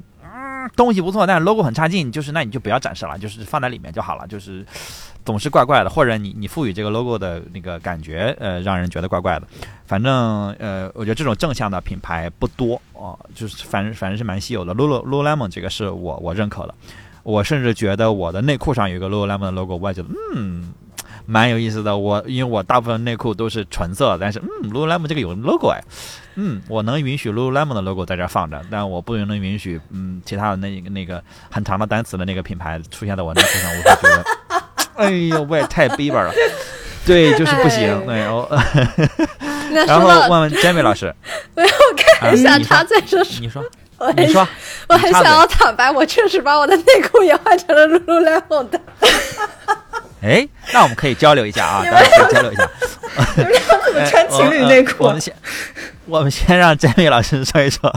Speaker 1: 东西不错，但是 logo 很差劲，就是那你就不要展示了，就是放在里面就好了，就是总是怪怪的，或者你你赋予这个 logo 的那个感觉，呃，让人觉得怪怪的。反正呃，我觉得这种正向的品牌不多哦，就是反正反正是蛮稀有的。Lulu Lululemon 这个是我我认可的，我甚至觉得我的内裤上有一个 Lululemon 的 logo，我也觉得嗯。蛮有意思的，我因为我大部分内裤都是纯色，但是嗯，Lululemon 这个有 logo 哎，嗯，我能允许 Lululemon 的 logo 在这放着，但我不能允许嗯其他的那个那个很长的单词的那个品牌出现在我内裤上，我会觉得，[laughs] 哎呦，我也太逼吧了，[laughs] 对，就是不行，对，我，[laughs] 然后问问 Jamie 老师，
Speaker 2: 我要看一下他在说
Speaker 1: 你说，
Speaker 2: 你
Speaker 1: 说，
Speaker 2: 我很想要坦白，我确实把我的内裤也换成了 Lululemon 的。
Speaker 1: 哎，那我们可以交流一下啊，大家可以交流一下。[laughs]
Speaker 3: 你们怎么穿情侣内裤？
Speaker 1: 我们先，[laughs] 我们先让詹米老师说一说，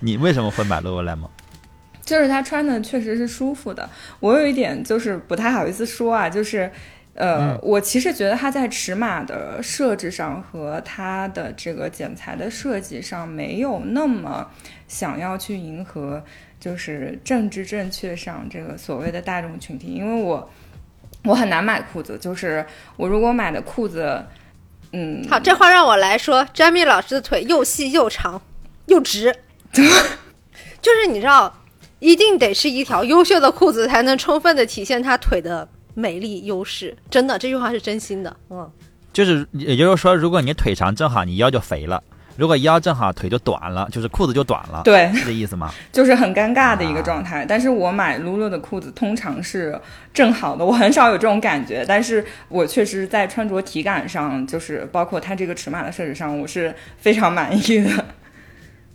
Speaker 1: 你为什么会买 Lululemon？
Speaker 3: 就是他穿的确实是舒服的。我有一点就是不太好意思说啊，就是呃，我其实觉得他在尺码的设置上和他的这个剪裁的设计上没有那么想要去迎合，就是政治正确上这个所谓的大众群体，因为我。我很难买裤子，就是我如果买的裤子，嗯，
Speaker 2: 好，这话让我来说，Jamie 老师的腿又细又长又直，就是你知道，一定得是一条优秀的裤子才能充分的体现他腿的美丽优势。真的，这句话是真心的，嗯，
Speaker 1: 就是也就是说，如果你腿长，正好你腰就肥了。如果腰正好，腿就短了，就是裤子就短了，
Speaker 3: 对，
Speaker 1: 是这意思吗？[laughs]
Speaker 3: 就是很尴尬的一个状态。但是我买 Lulu 的裤子通常是正好的，我很少有这种感觉。但是我确实在穿着体感上，就是包括它这个尺码的设置上，我是非常满意的。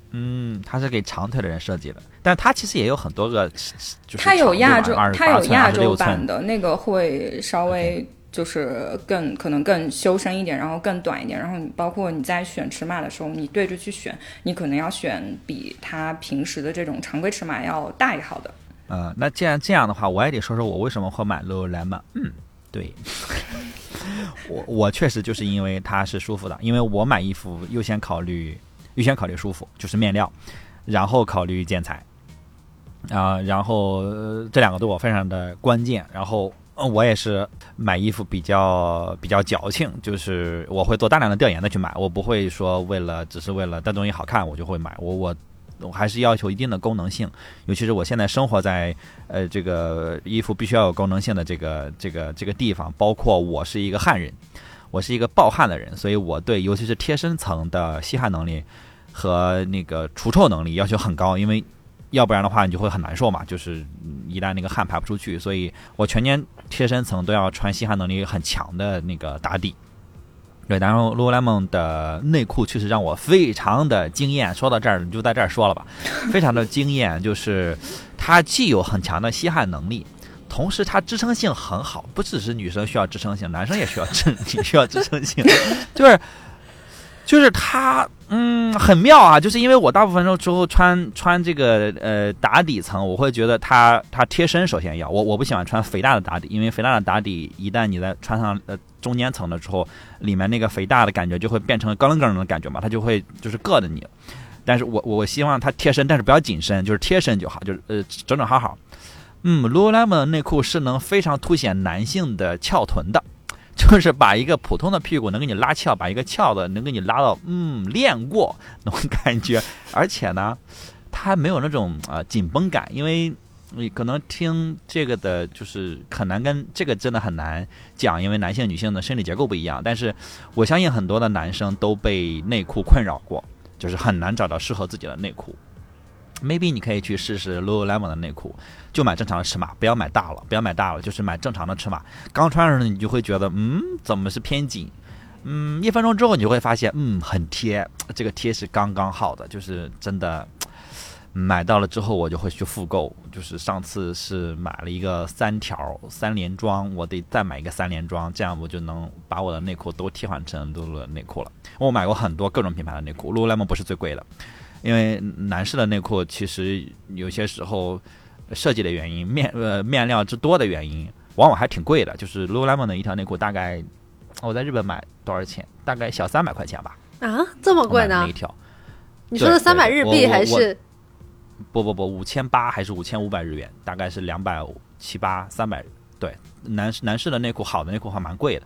Speaker 1: 嗯，它是给长腿的人设计的，但它其实也有很多个，就是
Speaker 3: 它有亚洲，它有亚洲
Speaker 1: 版
Speaker 3: 的那个会稍微。就是更可能更修身一点，然后更短一点，然后你包括你在选尺码的时候，你对着去选，你可能要选比它平时的这种常规尺码要大一号的。
Speaker 1: 呃，那既然这样的话，我也得说说我为什么会买 Lululemon。嗯，对，[laughs] 我我确实就是因为它是舒服的，因为我买衣服优先考虑优先考虑舒服，就是面料，然后考虑剪裁，啊，然后这两个对我非常的关键，然后。嗯，我也是买衣服比较比较矫情，就是我会做大量的调研的去买，我不会说为了只是为了这东西好看我就会买，我我我还是要求一定的功能性，尤其是我现在生活在呃这个衣服必须要有功能性的这个这个这个地方，包括我是一个汉人，我是一个暴汗的人，所以我对尤其是贴身层的吸汗能力和那个除臭能力要求很高，因为。要不然的话，你就会很难受嘛。就是一旦那个汗排不出去，所以我全年贴身层都要穿吸汗能力很强的那个打底。对，然后 Lululemon 的内裤确实让我非常的惊艳。说到这儿，你就在这儿说了吧，[laughs] 非常的惊艳。就是它既有很强的吸汗能力，同时它支撑性很好。不只是女生需要支撑性，男生也需要支 [laughs] 需要支撑性，就是。就是它，嗯，很妙啊！就是因为我大部分时候穿穿这个呃打底层，我会觉得它它贴身首先要我我不喜欢穿肥大的打底，因为肥大的打底一旦你在穿上呃中间层的时候，里面那个肥大的感觉就会变成咯楞咯楞的感觉嘛，它就会就是硌着你。但是我我希望它贴身，但是不要紧身，就是贴身就好，就是呃整整好好。嗯，Lululemon 内裤是能非常凸显男性的翘臀的。[laughs] 就是把一个普通的屁股能给你拉翘，把一个翘的能给你拉到，嗯，练过那种感觉，而且呢，它还没有那种啊紧绷感，因为你可能听这个的，就是很难跟这个真的很难讲，因为男性女性的生理结构不一样。但是我相信很多的男生都被内裤困扰过，就是很难找到适合自己的内裤。maybe 你可以去试试 Lululemon 的内裤，就买正常的尺码，不要买大了，不要买大了，就是买正常的尺码。刚穿上你就会觉得，嗯，怎么是偏紧？嗯，一分钟之后你就会发现，嗯，很贴，这个贴是刚刚好的，就是真的。买到了之后我就会去复购，就是上次是买了一个三条三连装，我得再买一个三连装，这样我就能把我的内裤都替换成 Lululemon 内裤了。我买过很多各种品牌的内裤，Lululemon 不是最贵的。因为男士的内裤其实有些时候设计的原因，面呃面料之多的原因，往往还挺贵的。就是 Lululemon 的一条内裤，大概我在日本买多少钱？大概小三百块钱吧。
Speaker 2: 啊，这么贵呢？
Speaker 1: 一条？
Speaker 2: 你说的三百日币还是？
Speaker 1: 不不不，五千八还是五千五百日元，大概是两百七八三百。对，男士男士的内裤好的内裤还蛮贵的。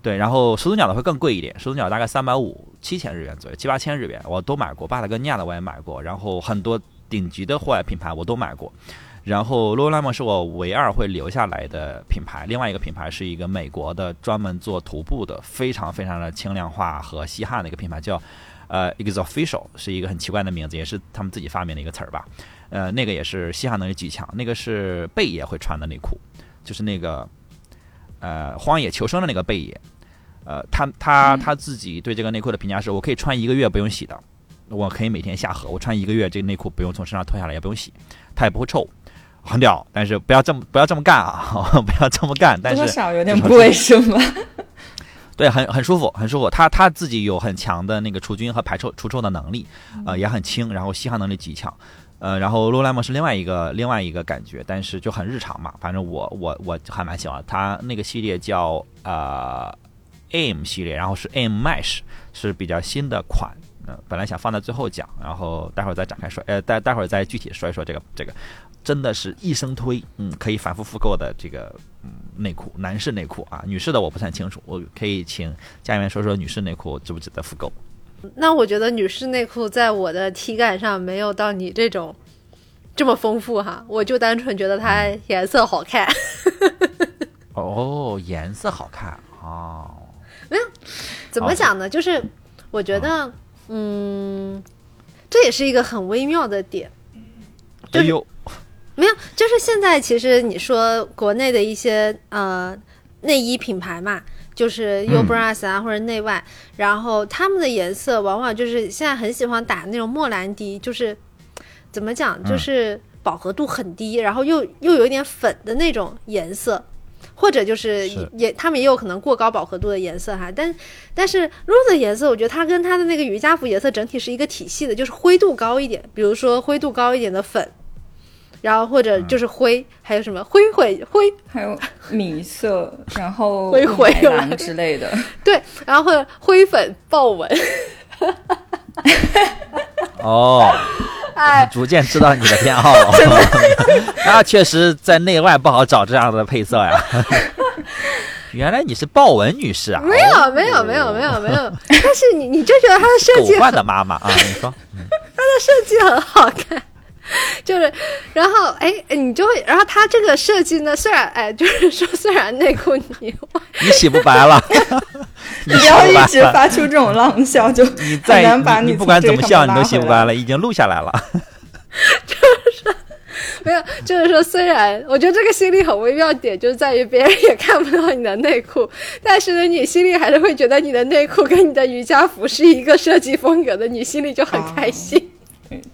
Speaker 1: 对，然后始祖鸟的会更贵一点，始祖鸟大概三百五七千日元左右，七八千日元我都买过，巴塔哥尼亚的我也买过，然后很多顶级的户外品牌我都买过。然后 Lululemon 是我唯二会留下来的品牌，另外一个品牌是一个美国的专门做徒步的，非常非常的轻量化和稀罕的一个品牌，叫呃 Exofficial，是一个很奇怪的名字，也是他们自己发明的一个词儿吧。呃，那个也是稀罕能力极强，那个是贝爷会穿的内裤，就是那个呃荒野求生的那个贝爷。呃，他他他自己对这个内裤的评价是：我可以穿一个月不用洗的，我可以每天下河，我穿一个月这个内裤不用从身上脱下来，也不用洗，它也不会臭。很屌，但是不要这么不要这么干啊！[laughs] 不要这么干，但是
Speaker 3: 多少有点不卫生吧？[laughs]
Speaker 1: 对，很很舒服，很舒服。它它自己有很强的那个除菌和排臭除臭的能力，呃，也很轻，然后吸汗能力极强，呃，然后 Lululemon 是另外一个另外一个感觉，但是就很日常嘛。反正我我我还蛮喜欢它那个系列叫呃 M 系列，然后是 AM Mesh 是比较新的款，呃，本来想放在最后讲，然后待会儿再展开说，呃，待待会儿再具体说一说这个这个。真的是一生推，嗯，可以反复复购的这个嗯内裤，男士内裤啊，女士的我不太清楚，我可以请家里面说说女士内裤值不值得复购。
Speaker 2: 那我觉得女士内裤在我的体感上没有到你这种这么丰富哈，我就单纯觉得它颜色好看。
Speaker 1: 哦，颜色好看哦，
Speaker 2: 没有，怎么讲呢？就是我觉得，嗯，这也是一个很微妙的点，
Speaker 1: 哎呦。
Speaker 2: 没有，就是现在其实你说国内的一些呃内衣品牌嘛，就是 Ubras 啊或者内外，然后他们的颜色往往就是现在很喜欢打那种莫兰迪，就是怎么讲，就是饱和度很低，然后又又有一点粉的那种颜色，或者就是也他们也有可能过高饱和度的颜色哈，但但是 Rose 的颜色，我觉得它跟它的那个瑜伽服颜色整体是一个体系的，就是灰度高一点，比如说灰度高一点的粉。然后或者就是灰，还有什么灰灰灰，
Speaker 3: 还有米色，[laughs] 然后
Speaker 2: 灰灰
Speaker 3: 蓝之类的。[laughs]
Speaker 2: 对，然后或者灰粉豹纹。[laughs]
Speaker 1: 哦，哎，逐渐知道你的偏好了。那确实在内外不好找这样的配色呀。原来你是豹纹女士啊？
Speaker 2: 没有，没有，没有，没有，没有。但是你，你就觉得它的设计？
Speaker 1: 狗焕的妈妈啊，你说，
Speaker 2: 它的设计很好看。[laughs] 就是，然后哎，你就会，然后它这个设计呢，虽然哎，就是说虽然内裤你 [laughs]
Speaker 1: 你洗不白了，[laughs]
Speaker 3: 你不要一直发出这种浪笑，就
Speaker 1: 你再
Speaker 3: 你
Speaker 1: 不管怎么笑，你都洗不白了，已经录下来了。
Speaker 2: 就是没有，就是说虽然我觉得这个心理很微妙点，就在于别人也看不到你的内裤，但是呢，你心里还是会觉得你的内裤跟你的瑜伽服是一个设计风格的，你心里就很开心。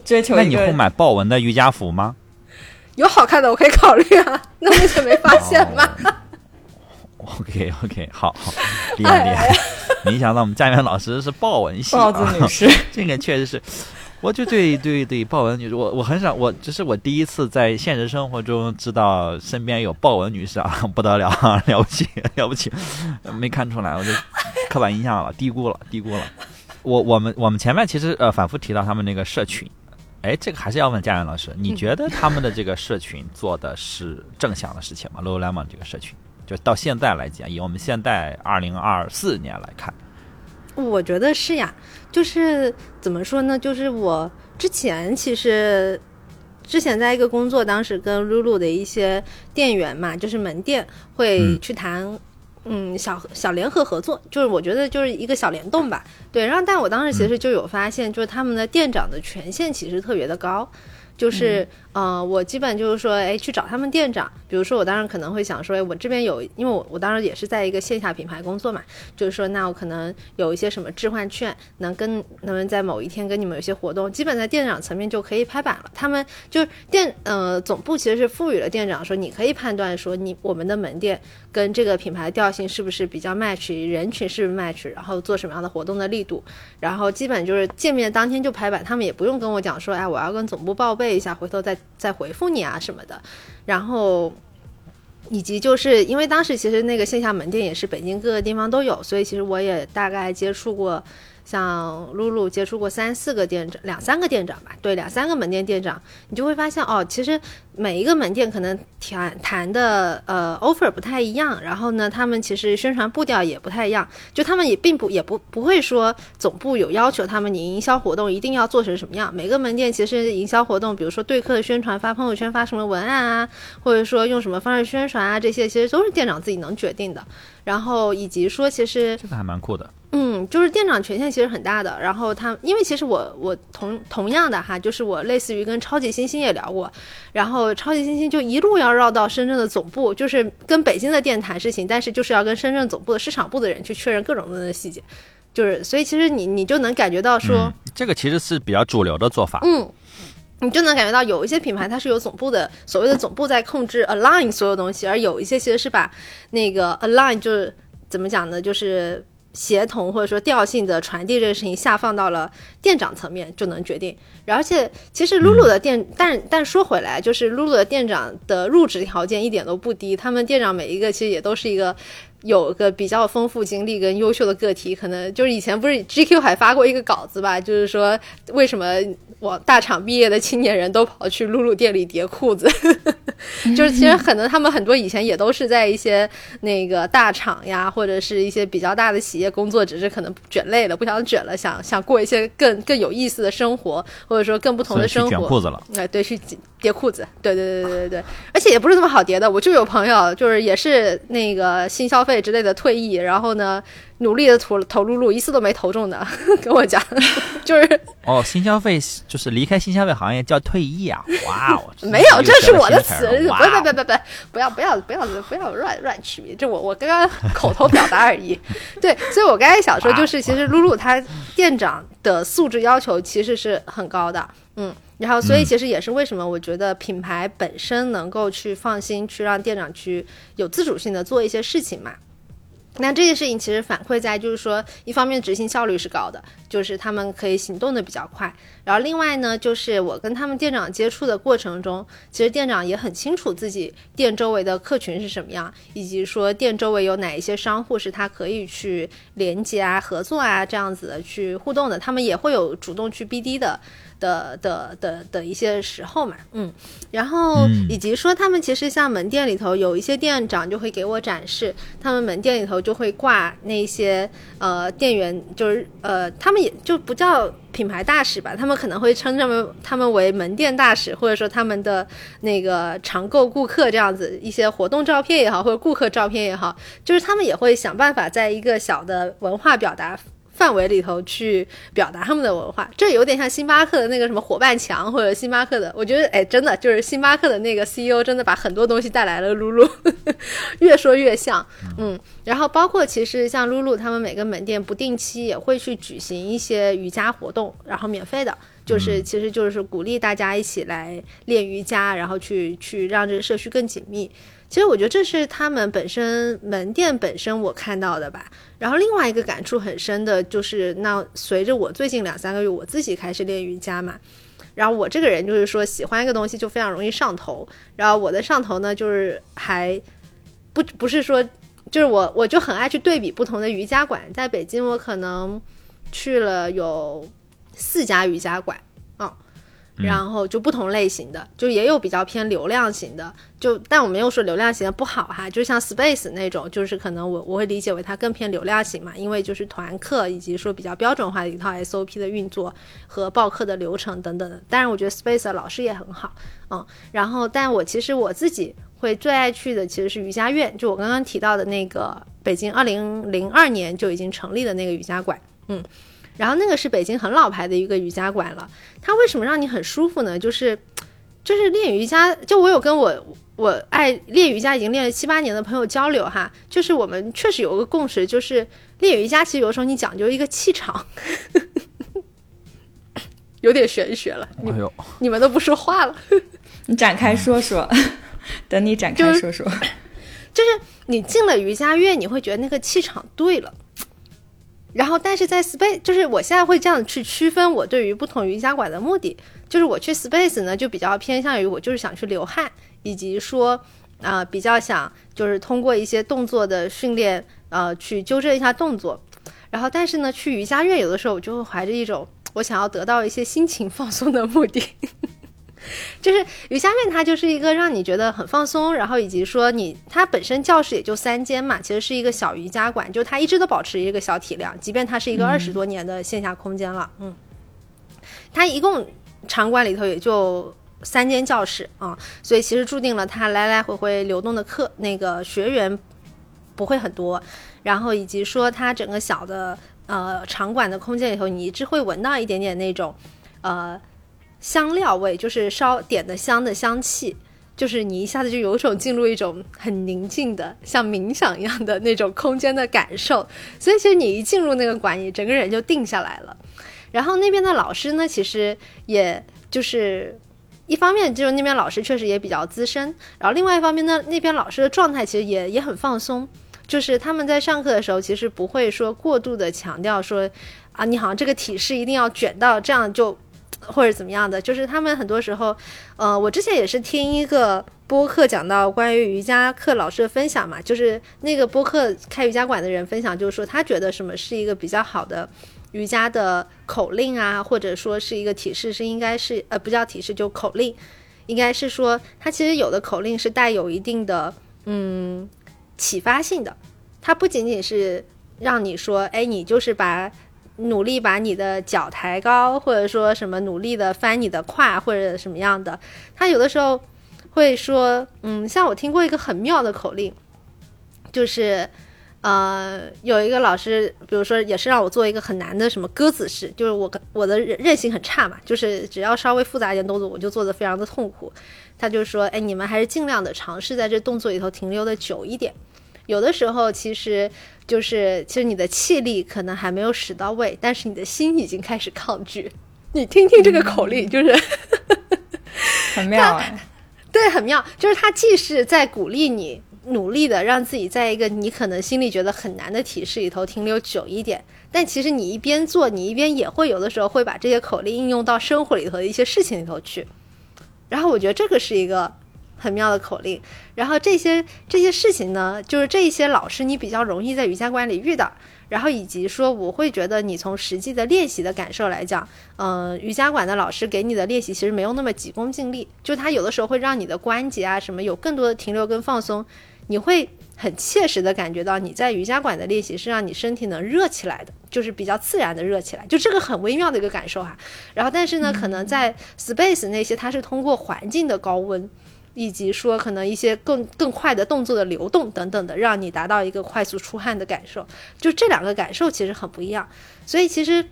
Speaker 3: 追求
Speaker 1: 那你会买豹纹的瑜伽服吗？
Speaker 2: 有好看的，我可以考虑啊。那目前没发现吗
Speaker 1: ？OK OK，好好 [laughs] 厉害厉害！没想到我们家园老师是豹纹系
Speaker 3: 豹子女士，[laughs]
Speaker 1: 这个确实是。我就对对对豹纹女士，我我很少，我这是我第一次在现实生活中知道身边有豹纹女士啊，[laughs] 不得了，了不起了不起，没看出来，我就刻板印象了，低估了低估了。我我们我们前面其实呃反复提到他们那个社群，哎，这个还是要问佳源老师，你觉得他们的这个社群做的是正向的事情吗？Lululemon 这个社群，就到现在来讲，以我们现在二零二四年来看，
Speaker 2: 我觉得是呀，就是怎么说呢？就是我之前其实之前在一个工作，当时跟 Lulu 的一些店员嘛，就是门店会去谈。嗯，小小联合合作，就是我觉得就是一个小联动吧。对，然后但我当时其实就有发现，就是他们的店长的权限其实特别的高，就是。嗯，我基本就是说，哎，去找他们店长。比如说，我当然可能会想说，哎，我这边有，因为我我当时也是在一个线下品牌工作嘛，就是说，那我可能有一些什么置换券，能跟能在某一天跟你们有些活动，基本在店长层面就可以拍板了。他们就是店，呃，总部其实是赋予了店长说，你可以判断说，你我们的门店跟这个品牌调性是不是比较 match，人群是不是 match，然后做什么样的活动的力度，然后基本就是见面当天就拍板，他们也不用跟我讲说，哎，我要跟总部报备一下，回头再。再回复你啊什么的，然后以及就是因为当时其实那个线下门店也是北京各个地方都有，所以其实我也大概接触过像露露接触过三四个店长，两三个店长吧，对，两三个门店店长，你就会发现哦，其实每一个门店可能谈谈的呃 offer 不太一样，然后呢，他们其实宣传步调也不太一样，就他们也并不也不不会说总部有要求他们你营销活动一定要做成什么样，每个门店其实营销活动，比如说对客的宣传、发朋友圈、发什么文案啊，或者说用什么方式宣传啊，这些其实都是店长自己能决定的。然后以及说，其实
Speaker 1: 这个还蛮酷的。
Speaker 2: 嗯，就是店长权限其实很大的。然后他，因为其实我我同同样的哈，就是我类似于跟超级星星也聊过，然后超级星星就一路要绕到深圳的总部，就是跟北京的店谈事情，但是就是要跟深圳总部的市场部的人去确认各种各样的细节，就是所以其实你你就能感觉到说，
Speaker 1: 这个其实是比较主流的做法。
Speaker 2: 嗯。你就能感觉到有一些品牌它是有总部的，所谓的总部在控制 align 所有东西，而有一些其实是把那个 align 就是怎么讲呢，就是协同或者说调性的传递这个事情下放到了店长层面就能决定。而且其实露露的店，但但说回来，就是露露的店长的入职条件一点都不低，他们店长每一个其实也都是一个。有个比较丰富经历跟优秀的个体，可能就是以前不是 GQ 还发过一个稿子吧，就是说为什么我大厂毕业的青年人都跑去露露店里叠裤子，[laughs] 就是其实可能他们很多以前也都是在一些那个大厂呀，或者是一些比较大的企业工作，只是可能卷累了，不想卷了，想想过一些更更有意思的生活，或者说更不同的生活。
Speaker 1: 卷裤子了，
Speaker 2: 哎，对，去叠裤子，对对对对对对，而且也不是那么好叠的。我就有朋友，就是也是那个新消费之类的退役，然后呢，努力的投投露露，一次都没投中的，[laughs] 跟我讲，[laughs] 就是
Speaker 1: 哦，新消费就是离开新消费行业叫退役啊！哇哦，
Speaker 2: 没有，这是我的词，不不不不不，不要不要不要不要乱乱取名，这我我刚刚口头表达而已。[laughs] 对，所以我刚才想说，就是其实露露她店长的素质要求其实是很高的，嗯。然后，所以其实也是为什么我觉得品牌本身能够去放心去让店长去有自主性的做一些事情嘛。那这件事情其实反馈在就是说，一方面执行效率是高的，就是他们可以行动的比较快。然后另外呢，就是我跟他们店长接触的过程中，其实店长也很清楚自己店周围的客群是什么样，以及说店周围有哪一些商户是他可以去连接啊、合作啊这样子的去互动的。他们也会有主动去 BD 的。的的的的一些时候嘛，嗯，然后以及说他们其实像门店里头有一些店长就会给我展示，他们门店里头就会挂那些呃店员，就是呃他们也就不叫品牌大使吧，他们可能会称他们他们为门店大使，或者说他们的那个常购顾客这样子一些活动照片也好，或者顾客照片也好，就是他们也会想办法在一个小的文化表达。范围里头去表达他们的文化，这有点像星巴克的那个什么伙伴墙，或者星巴克的，我觉得哎，真的就是星巴克的那个 CEO 真的把很多东西带来了。露露 [laughs] 越说越像，嗯，然后包括其实像露露他们每个门店不定期也会去举行一些瑜伽活动，然后免费的，就是其实就是鼓励大家一起来练瑜伽，然后去去让这个社区更紧密。其实我觉得这是他们本身门店本身我看到的吧。然后另外一个感触很深的就是，那随着我最近两三个月我自己开始练瑜伽嘛，然后我这个人就是说喜欢一个东西就非常容易上头。然后我的上头呢，就是还不不是说，就是我我就很爱去对比不同的瑜伽馆。在北京，我可能去了有四家瑜伽馆。然后就不同类型的，就也有比较偏流量型的，就但我没有说流量型的不好哈，就像 Space 那种，就是可能我我会理解为它更偏流量型嘛，因为就是团课以及说比较标准化的一套 SOP 的运作和报课的流程等等的。当然，我觉得 Space 老师也很好，嗯，然后但我其实我自己会最爱去的其实是瑜伽院，就我刚刚提到的那个北京二零零二年就已经成立的那个瑜伽馆，嗯。然后那个是北京很老牌的一个瑜伽馆了，它为什么让你很舒服呢？就是，就是练瑜伽，就我有跟我我爱练瑜伽已经练了七八年的朋友交流哈，就是我们确实有个共识，就是练瑜伽其实有时候你讲究一个气场，[laughs] 有点玄学了。你你们都不说话了，[laughs]
Speaker 3: 你展开说说，[laughs] 等你展开说说，
Speaker 2: 就是你进了瑜伽院，你会觉得那个气场对了。然后，但是在 Space，就是我现在会这样去区分我对于不同瑜伽馆的目的，就是我去 Space 呢，就比较偏向于我就是想去流汗，以及说啊，比较想就是通过一些动作的训练，呃，去纠正一下动作。然后但是呢，去瑜伽院有的时候我就会怀着一种我想要得到一些心情放松的目的。[laughs] 就是瑜伽院，它就是一个让你觉得很放松，然后以及说你它本身教室也就三间嘛，其实是一个小瑜伽馆，就它一直都保持一个小体量，即便它是一个二十多年的线下空间了，嗯，它一共场馆里头也就三间教室啊，所以其实注定了它来来回回流动的课那个学员不会很多，然后以及说它整个小的呃场馆的空间里头，你一直会闻到一点点那种呃。香料味就是烧点的香的香气，就是你一下子就有种进入一种很宁静的像冥想一样的那种空间的感受，所以其实你一进入那个馆，你整个人就定下来了。然后那边的老师呢，其实也就是一方面就是那边老师确实也比较资深，然后另外一方面呢，那边老师的状态其实也也很放松，就是他们在上课的时候其实不会说过度的强调说啊，你好像这个体式一定要卷到这样就。或者怎么样的，就是他们很多时候，呃，我之前也是听一个播客讲到关于瑜伽课老师的分享嘛，就是那个播客开瑜伽馆的人分享，就是说他觉得什么是一个比较好的瑜伽的口令啊，或者说是一个体式，是应该是呃不叫体式就口令，应该是说它其实有的口令是带有一定的嗯启发性的，它不仅仅是让你说，哎，你就是把。努力把你的脚抬高，或者说什么努力的翻你的胯，或者什么样的，他有的时候会说，嗯，像我听过一个很妙的口令，就是，呃，有一个老师，比如说也是让我做一个很难的什么鸽子式，就是我我的韧性很差嘛，就是只要稍微复杂一点动作，我就做的非常的痛苦。他就说，哎，你们还是尽量的尝试在这动作里头停留的久一点。有的时候其实就是，其实你的气力可能还没有使到位，但是你的心已经开始抗拒。你听听这个口令，就是 [laughs]
Speaker 3: 很妙哎，
Speaker 2: 对，很妙。就是它既是在鼓励你努力的让自己在一个你可能心里觉得很难的体式里头停留久一点，但其实你一边做，你一边也会有的时候会把这些口令应用到生活里头的一些事情里头去。然后我觉得这个是一个。很妙的口令，然后这些这些事情呢，就是这一些老师你比较容易在瑜伽馆里遇到，然后以及说我会觉得你从实际的练习的感受来讲，嗯，瑜伽馆的老师给你的练习其实没有那么急功近利，就他有的时候会让你的关节啊什么有更多的停留跟放松，你会很切实的感觉到你在瑜伽馆的练习是让你身体能热起来的，就是比较自然的热起来，就这个很微妙的一个感受哈。然后但是呢，可能在 space 那些它是通过环境的高温。以及说可能一些更更快的动作的流动等等的，让你达到一个快速出汗的感受，就这两个感受其实很不一样。所以其实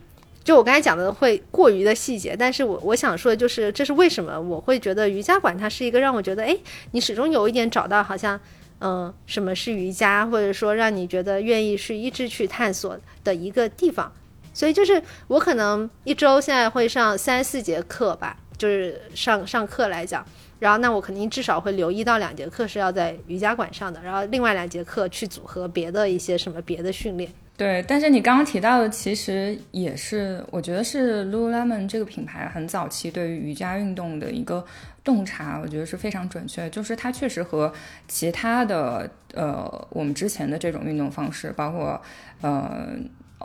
Speaker 2: 就我刚才讲的会过于的细节，但是我我想说的就是，这是为什么我会觉得瑜伽馆它是一个让我觉得，哎，你始终有一点找到好像，嗯，什么是瑜伽，或者说让你觉得愿意是一直去探索的一个地方。所以就是我可能一周现在会上三四节课吧，就是上上课来讲。然后，那我肯定至少会留一到两节课是要在瑜伽馆上的，然后另外两节课去组合别的一些什么别的训练。
Speaker 3: 对，但是你刚刚提到的，其实也是我觉得是 Lululemon 这个品牌很早期对于瑜伽运动的一个洞察，我觉得是非常准确。就是它确实和其他的呃我们之前的这种运动方式，包括呃。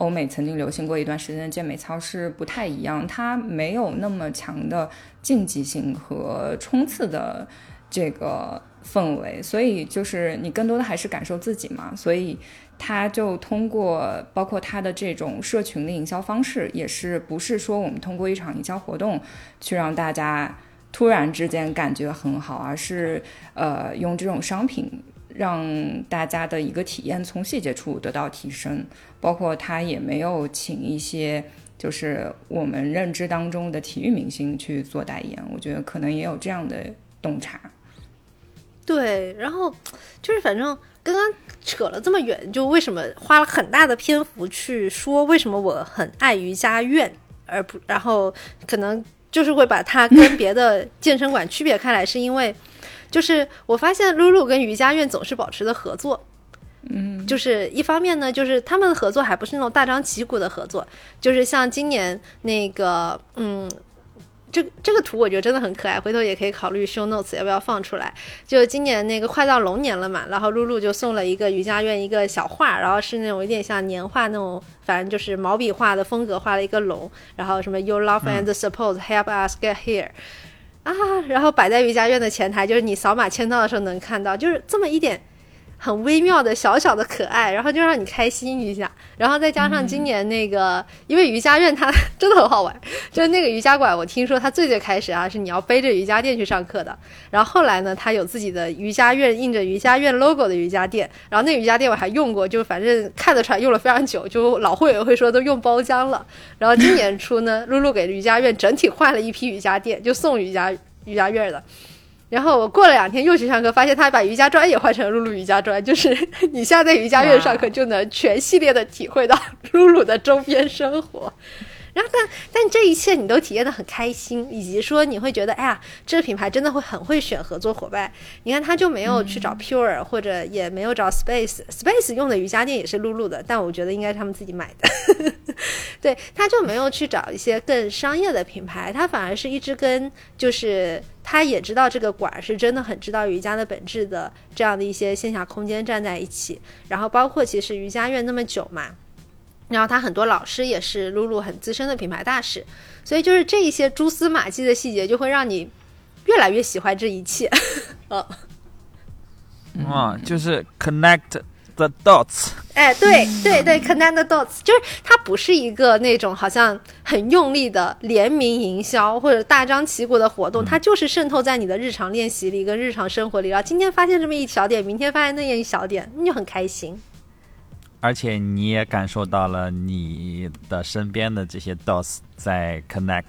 Speaker 3: 欧美曾经流行过一段时间的健美操是不太一样，它没有那么强的竞技性和冲刺的这个氛围，所以就是你更多的还是感受自己嘛。所以它就通过包括它的这种社群的营销方式，也是不是说我们通过一场营销活动去让大家突然之间感觉很好，而是呃用这种商品。让大家的一个体验从细节处得到提升，包括他也没有请一些就是我们认知当中的体育明星去做代言，我觉得可能也有这样的洞察。
Speaker 2: 对，然后就是反正刚刚扯了这么远，就为什么花了很大的篇幅去说为什么我很爱瑜伽院，而不然后可能就是会把它跟别的健身馆区别开来，是因为。就是我发现露露跟瑜伽院总是保持的合作，
Speaker 3: 嗯，
Speaker 2: 就是一方面呢，就是他们的合作还不是那种大张旗鼓的合作，就是像今年那个，嗯，这这个图我觉得真的很可爱，回头也可以考虑 show notes 要不要放出来。就今年那个快到龙年了嘛，然后露露就送了一个瑜伽院一个小画，然后是那种有点像年画那种，反正就是毛笔画的风格，画了一个龙，然后什么 your love and support help us get here 啊，然后摆在瑜伽院的前台，就是你扫码签到的时候能看到，就是这么一点。很微妙的小小的可爱，然后就让你开心一下，然后再加上今年那个，因为瑜伽院它 [laughs] 真的很好玩，就是那个瑜伽馆，我听说它最最开始啊是你要背着瑜伽垫去上课的，然后后来呢，它有自己的瑜伽院印着瑜伽院 logo 的瑜伽垫，然后那瑜伽垫我还用过，就反正看得出来用了非常久，就老会员会说都用包浆了，然后今年初呢，露露给瑜伽院整体换了一批瑜伽垫，就送瑜伽瑜伽院的。然后我过了两天又去上课，发现他把瑜伽砖也换成露露瑜伽砖，[laughs] 就是你现在在瑜伽院上课就能全系列的体会到露露的周边生活。然后，但但这一切你都体验的很开心，以及说你会觉得，哎呀，这个品牌真的会很会选合作伙伴。你看，他就没有去找 Pure，或者也没有找 Space，Space 用的瑜伽垫也是露露的，但我觉得应该是他们自己买的。[laughs] 对，他就没有去找一些更商业的品牌，他反而是一直跟，就是他也知道这个馆是真的很知道瑜伽的本质的这样的一些线下空间站在一起，然后包括其实瑜伽院那么久嘛。然后他很多老师也是露露很资深的品牌大使，所以就是这一些蛛丝马迹的细节，就会让你越来越喜欢这一切。[laughs]
Speaker 1: 哦，啊，就是 connect the dots。
Speaker 2: 哎，对对对，connect the dots，就是它不是一个那种好像很用力的联名营销或者大张旗鼓的活动，它就是渗透在你的日常练习里跟日常生活里。然后今天发现这么一小点，明天发现那样一小点，你就很开心。
Speaker 1: 而且你也感受到了你的身边的这些 dots 在 connect，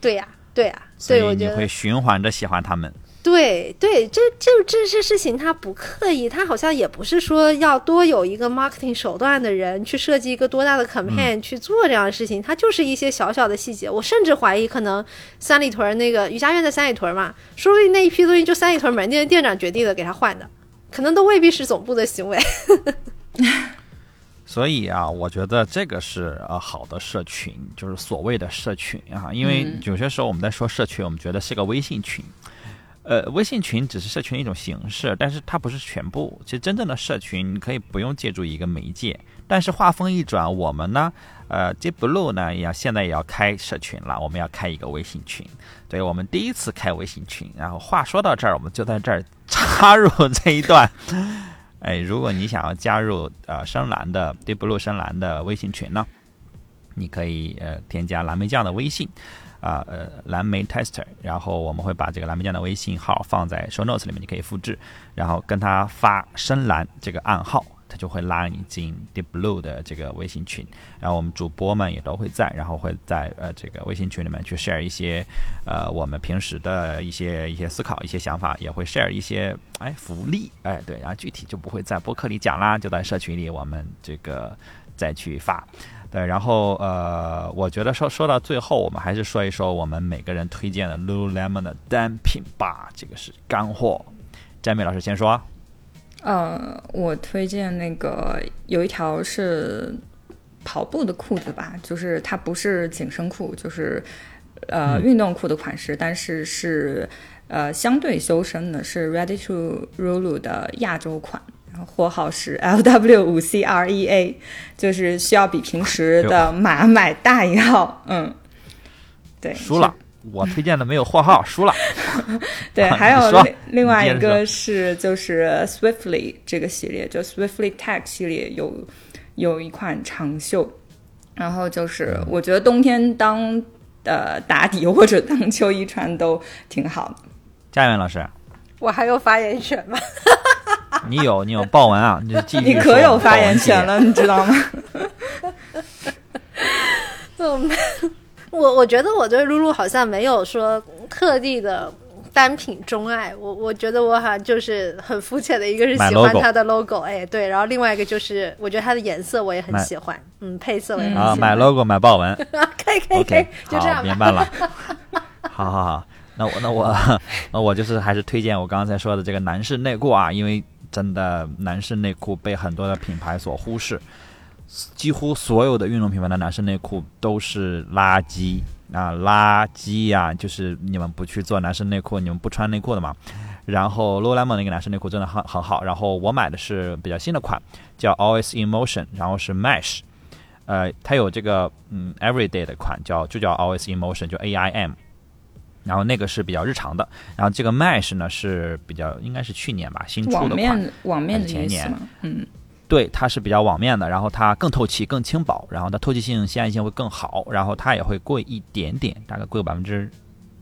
Speaker 2: 对呀，对呀，所以
Speaker 1: 你会循环着喜欢他们。
Speaker 2: 对对，这就这些事情，他不刻意，他好像也不是说要多有一个 marketing 手段的人去设计一个多大的 campaign 去做这样的事情，他就是一些小小的细节。我甚至怀疑，可能三里屯那个瑜伽院在三里屯嘛，说不定那一批东西就三里屯门店店长决定的给他换的，可能都未必是总部的行为。
Speaker 1: 所以啊，我觉得这个是呃好的社群，就是所谓的社群啊。因为有些时候我们在说社群，我们觉得是个微信群，呃，微信群只是社群一种形式，但是它不是全部。其实真正的社群，你可以不用借助一个媒介。但是话锋一转，我们呢，呃，J Blue 呢，也要现在也要开社群了，我们要开一个微信群。对我们第一次开微信群，然后话说到这儿，我们就在这儿插入这一段。哎，如果你想要加入呃深蓝的 Deep Blue 深蓝的微信群呢，你可以呃添加蓝莓酱的微信，啊呃蓝莓 Tester，然后我们会把这个蓝莓酱的微信号放在 Show Notes 里面，你可以复制，然后跟他发深蓝这个暗号。他就会拉你进 Deep Blue 的这个微信群，然后我们主播们也都会在，然后会在呃这个微信群里面去 share 一些呃我们平时的一些一些思考、一些想法，也会 share 一些哎福利哎对，然后具体就不会在播客里讲啦，就在社群里我们这个再去发。对，然后呃，我觉得说说到最后，我们还是说一说我们每个人推荐的 Lululemon 的单品吧，这个是干货。詹美老师先说。
Speaker 3: 呃，我推荐那个有一条是跑步的裤子吧，就是它不是紧身裤，就是呃运动裤的款式，但是是呃相对修身的，是 Ready to Rulu 的亚洲款，然后货号是 [laughs] LW 五 C R E A，就是需要比平时的码买大一号，嗯，对，
Speaker 1: 输了。我推荐的没有货号，输了。[laughs]
Speaker 3: 对，[laughs] 还有另另外一个是就是 Swiftly 这个系列，就 Swiftly Tech 系列有有一款长袖，然后就是我觉得冬天当呃打底或者当秋衣穿都挺好的。
Speaker 1: 佳媛老师，
Speaker 2: 我还有发言权吗？[laughs]
Speaker 1: 你有，你有豹纹啊，你继续。
Speaker 3: 你可有发言权了，你知道吗？
Speaker 2: 嗯。我我觉得我对露露好像没有说特地的单品钟爱，我我觉得我好像就是很肤浅的一个是喜欢它的 logo，哎对，然后另外一个就是我觉得它的颜色我也很喜欢，嗯，配色我也很喜欢。啊，
Speaker 1: 买 logo 买豹纹，
Speaker 2: 可以可以可以，就这样
Speaker 1: 明白了。[laughs] 好好好，那我那我 [laughs] 那我就是还是推荐我刚刚才说的这个男士内裤啊，因为真的男士内裤被很多的品牌所忽视。几乎所有的运动品牌的男士内裤都是垃圾啊垃圾呀，就是你们不去做男士内裤，你们不穿内裤的嘛。然后 Lululemon 那个男士内裤真的很很好。然后我买的是比较新的款，叫 Always in Motion，然后是 Mesh，呃，它有这个嗯 Everyday 的款，叫就叫 Always in Motion，就 A I M。然后那个是比较日常的，然后这个 Mesh 呢是比较应该是去年吧新出的款，
Speaker 3: 网面网面的
Speaker 1: 前年？
Speaker 3: 嗯，
Speaker 1: 对，它是比较网面的，然后它更透气、更轻薄，然后它透气性、吸汗性会更好，然后它也会贵一点点，大概贵个百分之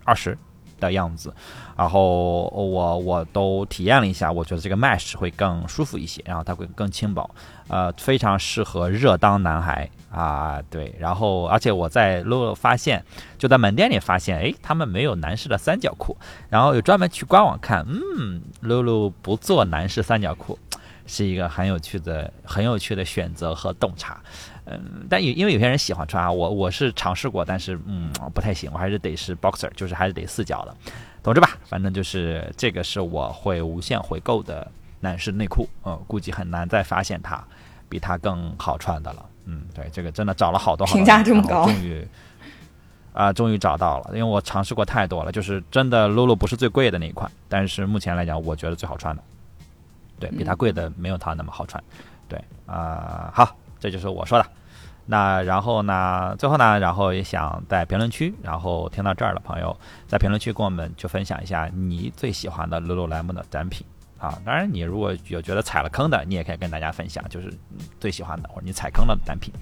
Speaker 1: 二十的样子。然后我我都体验了一下，我觉得这个 [laughs] Mesh 会更舒服一些，然后它会更轻薄，呃，非常适合热当男孩啊，对。然后而且我在 Lulu 发现，就在门店里发现，诶，他们没有男士的三角裤，然后有专门去官网看，嗯，Lulu 不做男士三角裤。是一个很有趣的、很有趣的选择和洞察，嗯，但有因为有些人喜欢穿啊，我我是尝试过，但是嗯不太行，我还是得是 boxer，就是还是得四角的，总之吧，反正就是这个是我会无限回购的男士内裤，嗯，估计很难再发现它比它更好穿的了，嗯，对，这个真的找了好多好多，
Speaker 3: 评价这么高，
Speaker 1: 终于啊，终于找到了，因为我尝试过太多了，就是真的 Lulu 不是最贵的那一款，但是目前来讲，我觉得最好穿的。对比它贵的没有它那么好穿，对啊，好，这就是我说的。那然后呢，最后呢，然后也想在评论区，然后听到这儿的朋友，在评论区跟我们就分享一下你最喜欢的 lululemon 的单品啊。当然，你如果有觉得踩了坑的，你也可以跟大家分享，就是最喜欢的或者你踩坑了的单品。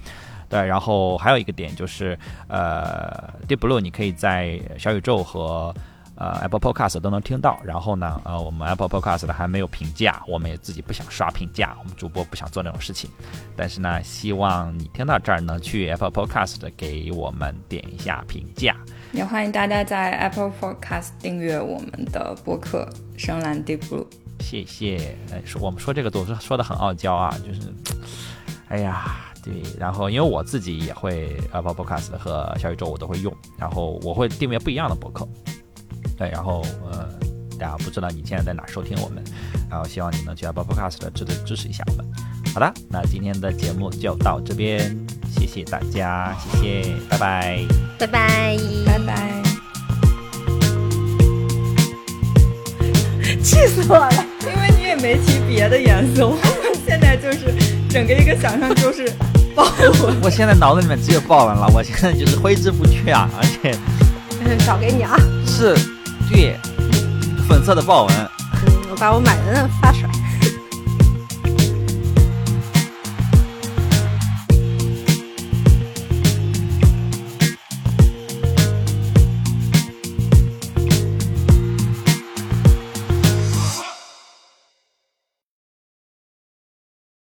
Speaker 1: 对，然后还有一个点就是，呃，Deep Blue 你可以在小宇宙和。呃，Apple Podcast 都能听到。然后呢，呃，我们 Apple Podcast 的还没有评价，我们也自己不想刷评价，我们主播不想做那种事情。但是呢，希望你听到这儿呢，去 Apple Podcast 给我们点一下评价。
Speaker 3: 也欢迎大家在 Apple Podcast 订阅我们的播客《深蓝 Deep Blue》。
Speaker 1: 谢谢。哎，说我们说这个总是说的很傲娇啊，就是，哎呀，对。然后因为我自己也会 Apple Podcast 和小宇宙我都会用，然后我会订阅不一样的博客。对，然后呃，大家不知道你现在在哪收听我们，然后希望你能去 Apple Podcast 支持支持一下我们。好的，那今天的节目就到这边，谢谢大家，谢谢，拜拜，
Speaker 2: 拜拜，
Speaker 3: 拜拜。
Speaker 2: 气死我了，
Speaker 3: 因为你也没提别的颜色，我现在就是整个一个想象就是豹纹。
Speaker 1: 我现在脑子里面只有豹纹了，我现在就是挥之不去啊，而且
Speaker 2: 少给你啊，
Speaker 1: 是。对，粉色的豹纹。
Speaker 2: 嗯，我把我买的那发出来。